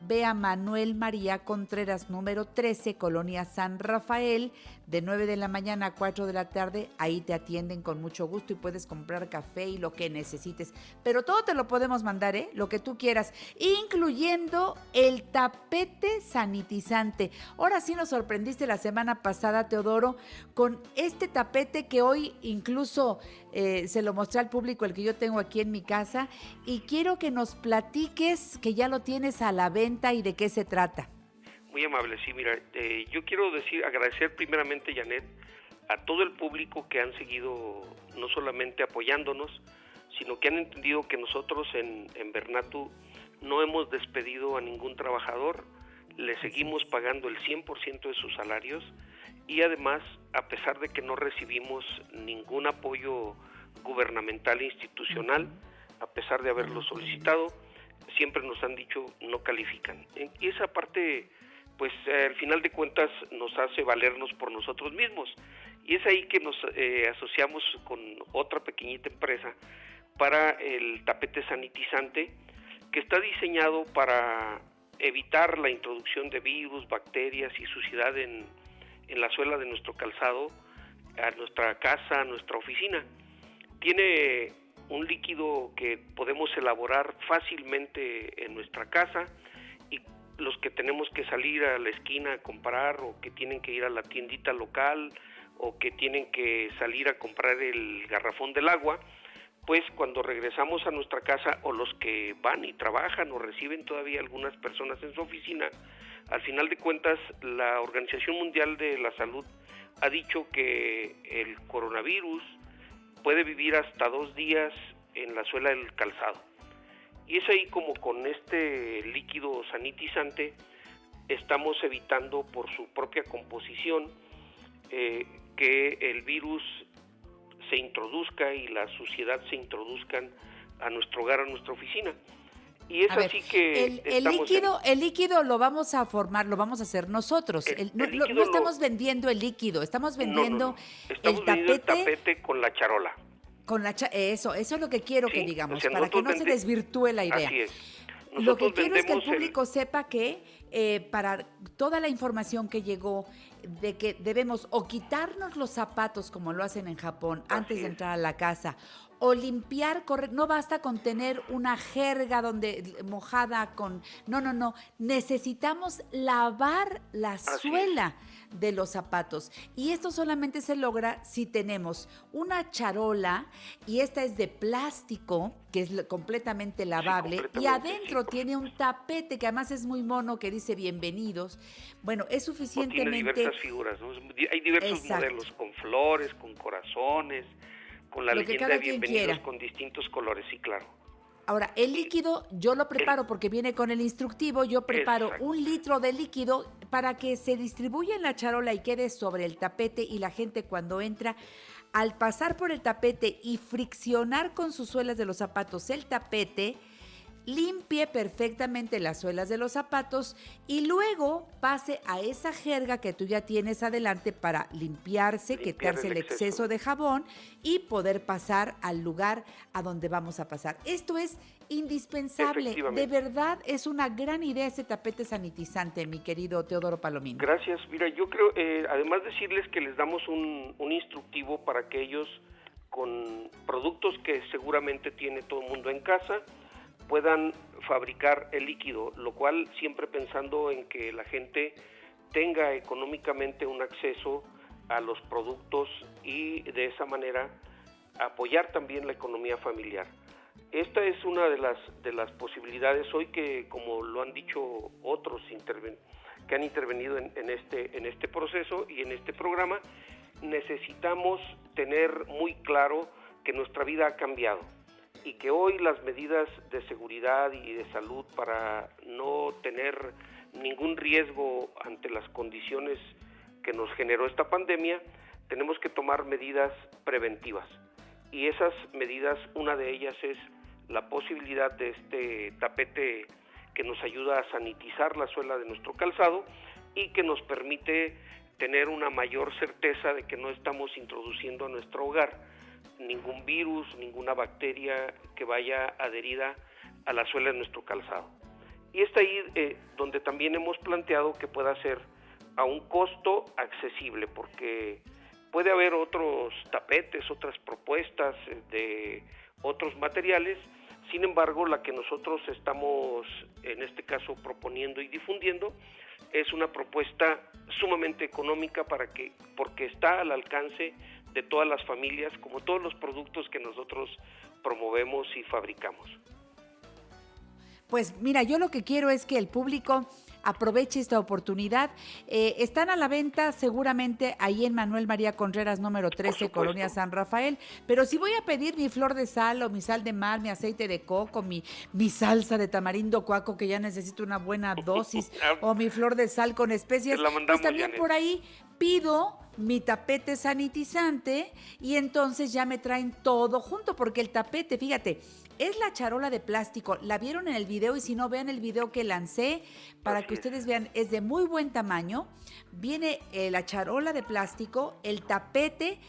ve a Manuel María Contreras, número 13, Colonia San Rafael, de 9 de la mañana a 4 de la tarde. Ahí te atienden con mucho gusto y puedes comprar café y lo que necesites. Pero todo te lo podemos mandar, ¿eh? Lo que tú quieras, incluyendo el tapete sanitizante. Ahora sí nos sorprendiste la semana pasada, Teodoro, con este tapete que hoy incluso eh, se lo mostré al público, el que yo tengo aquí en mi casa. Y quiero que nos platiques que ya lo tienes a la venta y de qué se trata. Muy amable, sí, mira, eh, yo quiero decir, agradecer primeramente, Janet, a todo el público que han seguido no solamente apoyándonos, sino que han entendido que nosotros en, en Bernatu no hemos despedido a ningún trabajador, le seguimos pagando el 100% de sus salarios y además, a pesar de que no recibimos ningún apoyo gubernamental e institucional, a pesar de haberlo solicitado, siempre nos han dicho no califican. Y esa parte pues al final de cuentas nos hace valernos por nosotros mismos. Y es ahí que nos eh, asociamos con otra pequeñita empresa para el tapete sanitizante que está diseñado para evitar la introducción de virus, bacterias y suciedad en, en la suela de nuestro calzado, a nuestra casa, a nuestra oficina. Tiene un líquido que podemos elaborar fácilmente en nuestra casa, los que tenemos que salir a la esquina a comprar o que tienen que ir a la tiendita local o que tienen que salir a comprar el garrafón del agua, pues cuando regresamos a nuestra casa o los que van y trabajan o reciben todavía algunas personas en su oficina, al final de cuentas la Organización Mundial de la Salud ha dicho que el coronavirus puede vivir hasta dos días en la suela del calzado. Y es ahí como con este líquido sanitizante estamos evitando por su propia composición eh, que el virus se introduzca y la suciedad se introduzcan a nuestro hogar, a nuestra oficina. Y es así que el, líquido, el líquido lo vamos a formar, lo vamos a hacer nosotros. no, estamos vendiendo el líquido, estamos vendiendo, el, tapete, el tapete con la charola. Con la eso, eso es lo que quiero que digamos, para que no se desvirtúe la idea. lo que quiero es que el público sepa que eh, para toda la información que llegó de que debemos o quitarnos los zapatos como lo hacen en Japón antes de entrar a la casa o limpiar, no basta con tener una jerga donde mojada con, no, no, no, necesitamos lavar la suela de los zapatos. Y esto solamente se logra si tenemos una charola y esta es de plástico, que es completamente lavable, y adentro tiene un tapete que además es muy mono que dice bienvenidos. Bueno, es suficientemente... tiene diversas figuras, hay diversos modelos con flores, con corazones, con la leyenda de bienvenidos con distintos colores, sí, claro. Ahora, el líquido yo lo preparo porque viene con el instructivo, yo preparo un litro de líquido para que se distribuya en la charola y quede sobre el tapete y la gente cuando entra, al pasar por el tapete y friccionar con sus suelas de los zapatos el tapete, limpie perfectamente las suelas de los zapatos y luego pase a esa jerga que tú ya tienes adelante para limpiarse, quitarse el exceso. de jabón y poder pasar al lugar a donde vamos a pasar. Esto es indispensable. De verdad es una gran idea ese tapete sanitizante, mi querido Teodoro Palomino. Gracias. Mira, yo creo, eh, además decirles que les damos un, un instructivo para que ellos con productos que seguramente tiene todo el mundo en casa, puedan fabricar el líquido, lo cual siempre pensando en que la gente tenga económicamente un acceso a los productos y de esa manera apoyar también la economía familiar. Esta es una de las de las posibilidades hoy que como lo han dicho otros que han intervenido en, en este en este proceso y en este programa necesitamos tener muy claro que nuestra vida ha cambiado y que hoy las medidas de seguridad y de salud para no tener ningún riesgo ante las condiciones que nos generó esta pandemia, tenemos que tomar medidas preventivas. Y esas medidas, una de ellas es la posibilidad de este tapete que nos ayuda a sanitizar la suela de nuestro calzado y que nos permite tener una mayor certeza de que no estamos introduciendo a nuestro hogar ningún virus, ninguna bacteria que vaya adherida a la suela de nuestro calzado. Y está ahí eh, donde también hemos planteado que pueda ser a un costo accesible, porque puede haber otros tapetes, otras propuestas eh, de otros materiales, sin embargo, la que nosotros estamos en este caso proponiendo y difundiendo es una propuesta sumamente económica para que porque está al alcance de todas las familias, como todos los productos que nosotros promovemos y fabricamos. Pues mira, yo lo que quiero es que el público aproveche esta oportunidad. Eh, están a la venta seguramente ahí en Manuel María Contreras número 13, Colonia San Rafael. Pero si voy a pedir mi flor de sal o mi sal de mar, mi aceite de coco, mi, mi salsa de tamarindo cuaco, que ya necesito una buena dosis, o mi flor de sal con especias, pues también por ahí pido mi tapete sanitizante y entonces ya me traen todo junto, porque el tapete, fíjate, es la charola de plástico. La vieron en el video y si no, vean el video que lancé para que ustedes vean. Es de muy buen tamaño. Viene eh, la charola de plástico, el tapete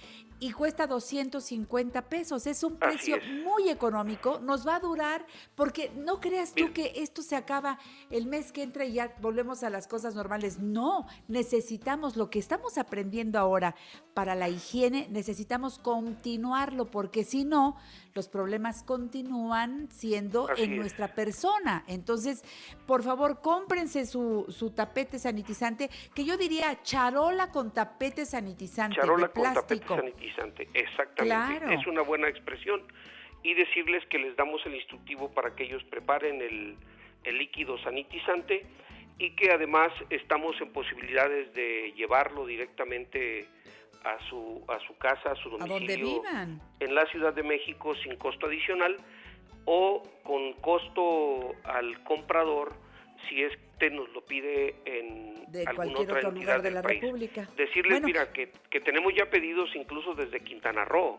y cuesta 250 pesos. Es un precio muy económico. Nos va a durar porque no creas tú que esto se acaba el mes que entra y ya volvemos a las cosas normales. No, necesitamos lo que estamos aprendiendo ahora para la higiene, necesitamos continuarlo porque si no, los problemas continúan siendo en nuestra persona. Entonces, por favor, cómprense su, su, tapete sanitizante, que yo diría charola con tapete sanitizante. Charola con tapete sanitizante, exactamente. Es una buena expresión. Y decirles que les damos el instructivo para que ellos preparen el, el líquido sanitizante y que además estamos en posibilidades de llevarlo directamente a su, a su casa, a su domicilio en la Ciudad de México sin costo adicional o con costo al comprador si es que nos lo pide en de alguna otra otro lugar de la país. República. Decirles, mira, que, que, tenemos ya pedidos incluso desde Quintana Roo.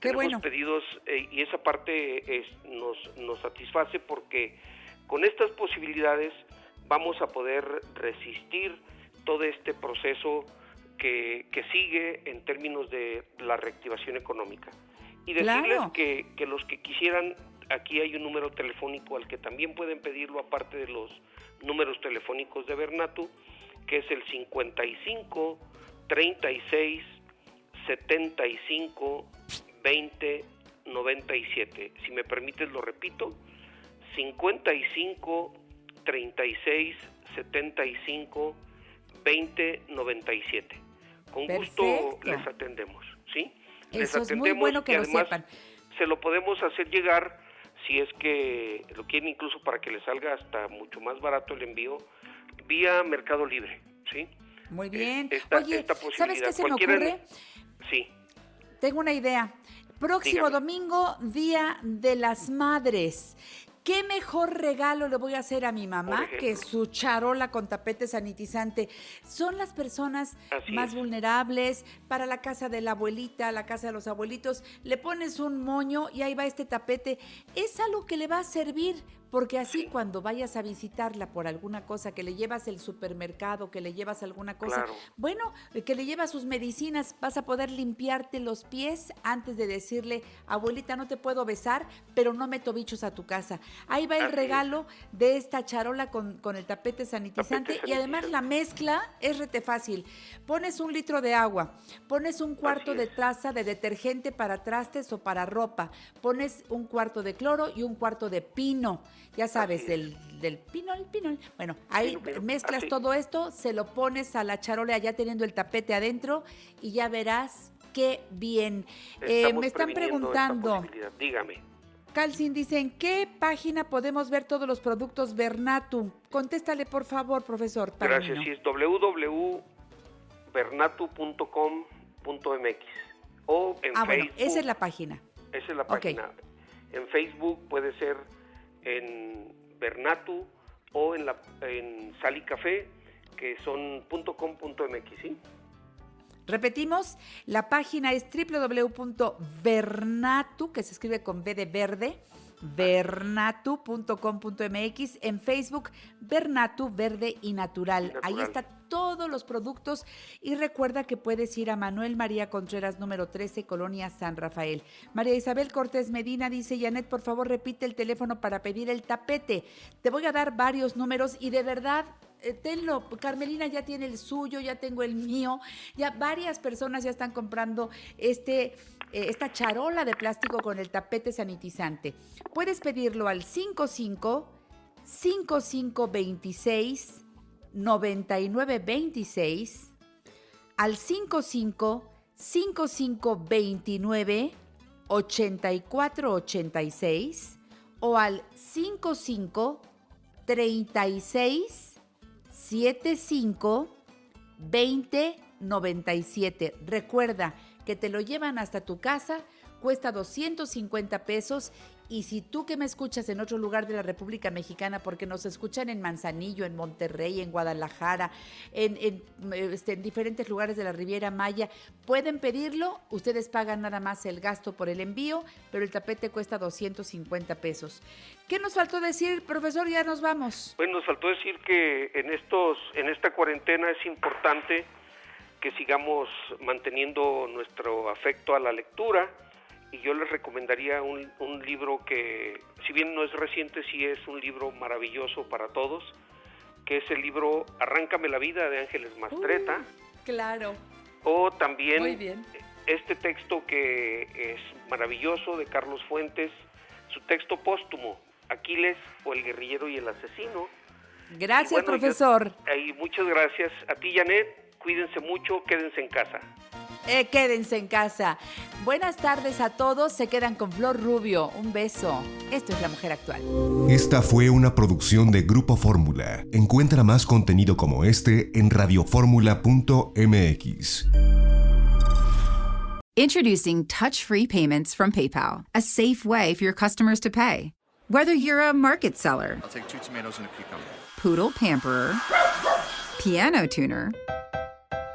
Qué tenemos bueno. pedidos eh, y esa parte es, nos, nos satisface porque con estas posibilidades vamos a poder resistir todo este proceso que, que, sigue en términos de la reactivación económica. Y decirles Claro. que, que los que quisieran, aquí hay un número telefónico al que también pueden pedirlo, aparte de los números telefónicos de Bernatu, que es el 55 36 75 20 97. Si me permites, lo repito: 55 36 75 2097. Con gusto les atendemos, ¿sí? les atendemos es muy bueno que lo sepan. Se lo podemos hacer llegar si es que lo quieren incluso para que les salga hasta mucho más barato el envío vía Mercado Libre, ¿sí? Muy bien. Oye, ¿sabes qué se me ocurre? Sí. Tengo una idea. Próximo domingo, Día de las Madres. ¿Qué mejor regalo le voy a hacer a mi mamá que su charola con tapete sanitizante? Son las personas más vulnerables para la casa de la abuelita, la casa de los abuelitos. Le pones un moño y ahí va este tapete. Es algo que le va a servir porque así cuando vayas a visitarla por alguna cosa, que le llevas el supermercado, que le llevas alguna cosa, bueno, que le llevas sus medicinas, vas a poder limpiarte los pies antes de decirle, abuelita, no te puedo besar, pero no meto bichos a tu casa. Ahí va el regalo de esta charola con, el tapete sanitizante y además la mezcla es rete fácil. Pones un litro de agua, pones un cuarto de taza de detergente para trastes o para ropa, pones un cuarto de cloro y un cuarto de pino ya sabes, del, del pinol, pinol. Bueno, ahí mezclas todo esto, se lo pones a la charola ya teniendo el tapete adentro y ya verás qué bien. Eh, me están preguntando. Dígame. Calcin dice, ¿en qué página podemos ver todos los productos Bernatu? Contéstale, por favor, profesor. Gracias, sí, es www.bernatu.com.mx o en ah, Facebook. Bueno, esa es la página. Esa es la página. En Facebook puede ser en Bernatu o en, la, en Sal y Café, que son .com.mx. Repetimos, la página es www.bernatu, que se escribe con B de verde, bernatu.com.mx, en Facebook Bernatu Verde y Natural. Ahí está todos los productos y recuerda que puedes ir a Manuel María Contreras número 13, Colonia San Rafael. María Isabel Cortés Medina dice, Janet, por favor repite el teléfono para pedir el tapete. Te voy a dar varios números y de verdad eh, tenlo, Carmelina ya tiene el suyo, ya tengo el mío, ya varias personas ya están comprando este, eh, esta charola de plástico con el tapete sanitizante. Puedes pedirlo al 55 5526 9926 al 55 5529 8486 o al 55 36 75 20 97. Recuerda que te lo llevan hasta tu casa, cuesta 250 pesos y si tú que me escuchas en otro lugar de la República Mexicana, porque nos escuchan en Manzanillo, en Monterrey, en Guadalajara, en, este, en, diferentes lugares de la Riviera Maya, pueden pedirlo, ustedes pagan nada más el gasto por el envío, pero el tapete cuesta 250 pesos. ¿Qué nos faltó decir, profesor? Ya nos vamos. Bueno, nos faltó decir que en, estos, en esta cuarentena es importante que sigamos manteniendo nuestro afecto a la lectura, y yo les recomendaría un, un, libro que, si bien no es reciente, sí es un libro maravilloso para todos, que es el libro Arráncame la vida de Ángeles Mastreta. Uh, claro. O también este texto que es maravilloso de Carlos Fuentes, su texto póstumo, Aquiles o el guerrillero y el asesino. Gracias, profesor. y muchas gracias a ti, Janet. Cuídense mucho, quédense en casa. Eh, quédense en casa. Buenas tardes a todos. Se quedan con Flor Rubio. Un beso. Esto es La Mujer Actual. Esta fue una producción de Grupo Fórmula. Encuentra más contenido como este en radioformula.mx. Introducing touch-free payments from PayPal, a safe way for your customers to pay. Whether you're a market seller, I'll take two tomatoes and a cucumber. Poodle pamperer, piano tuner,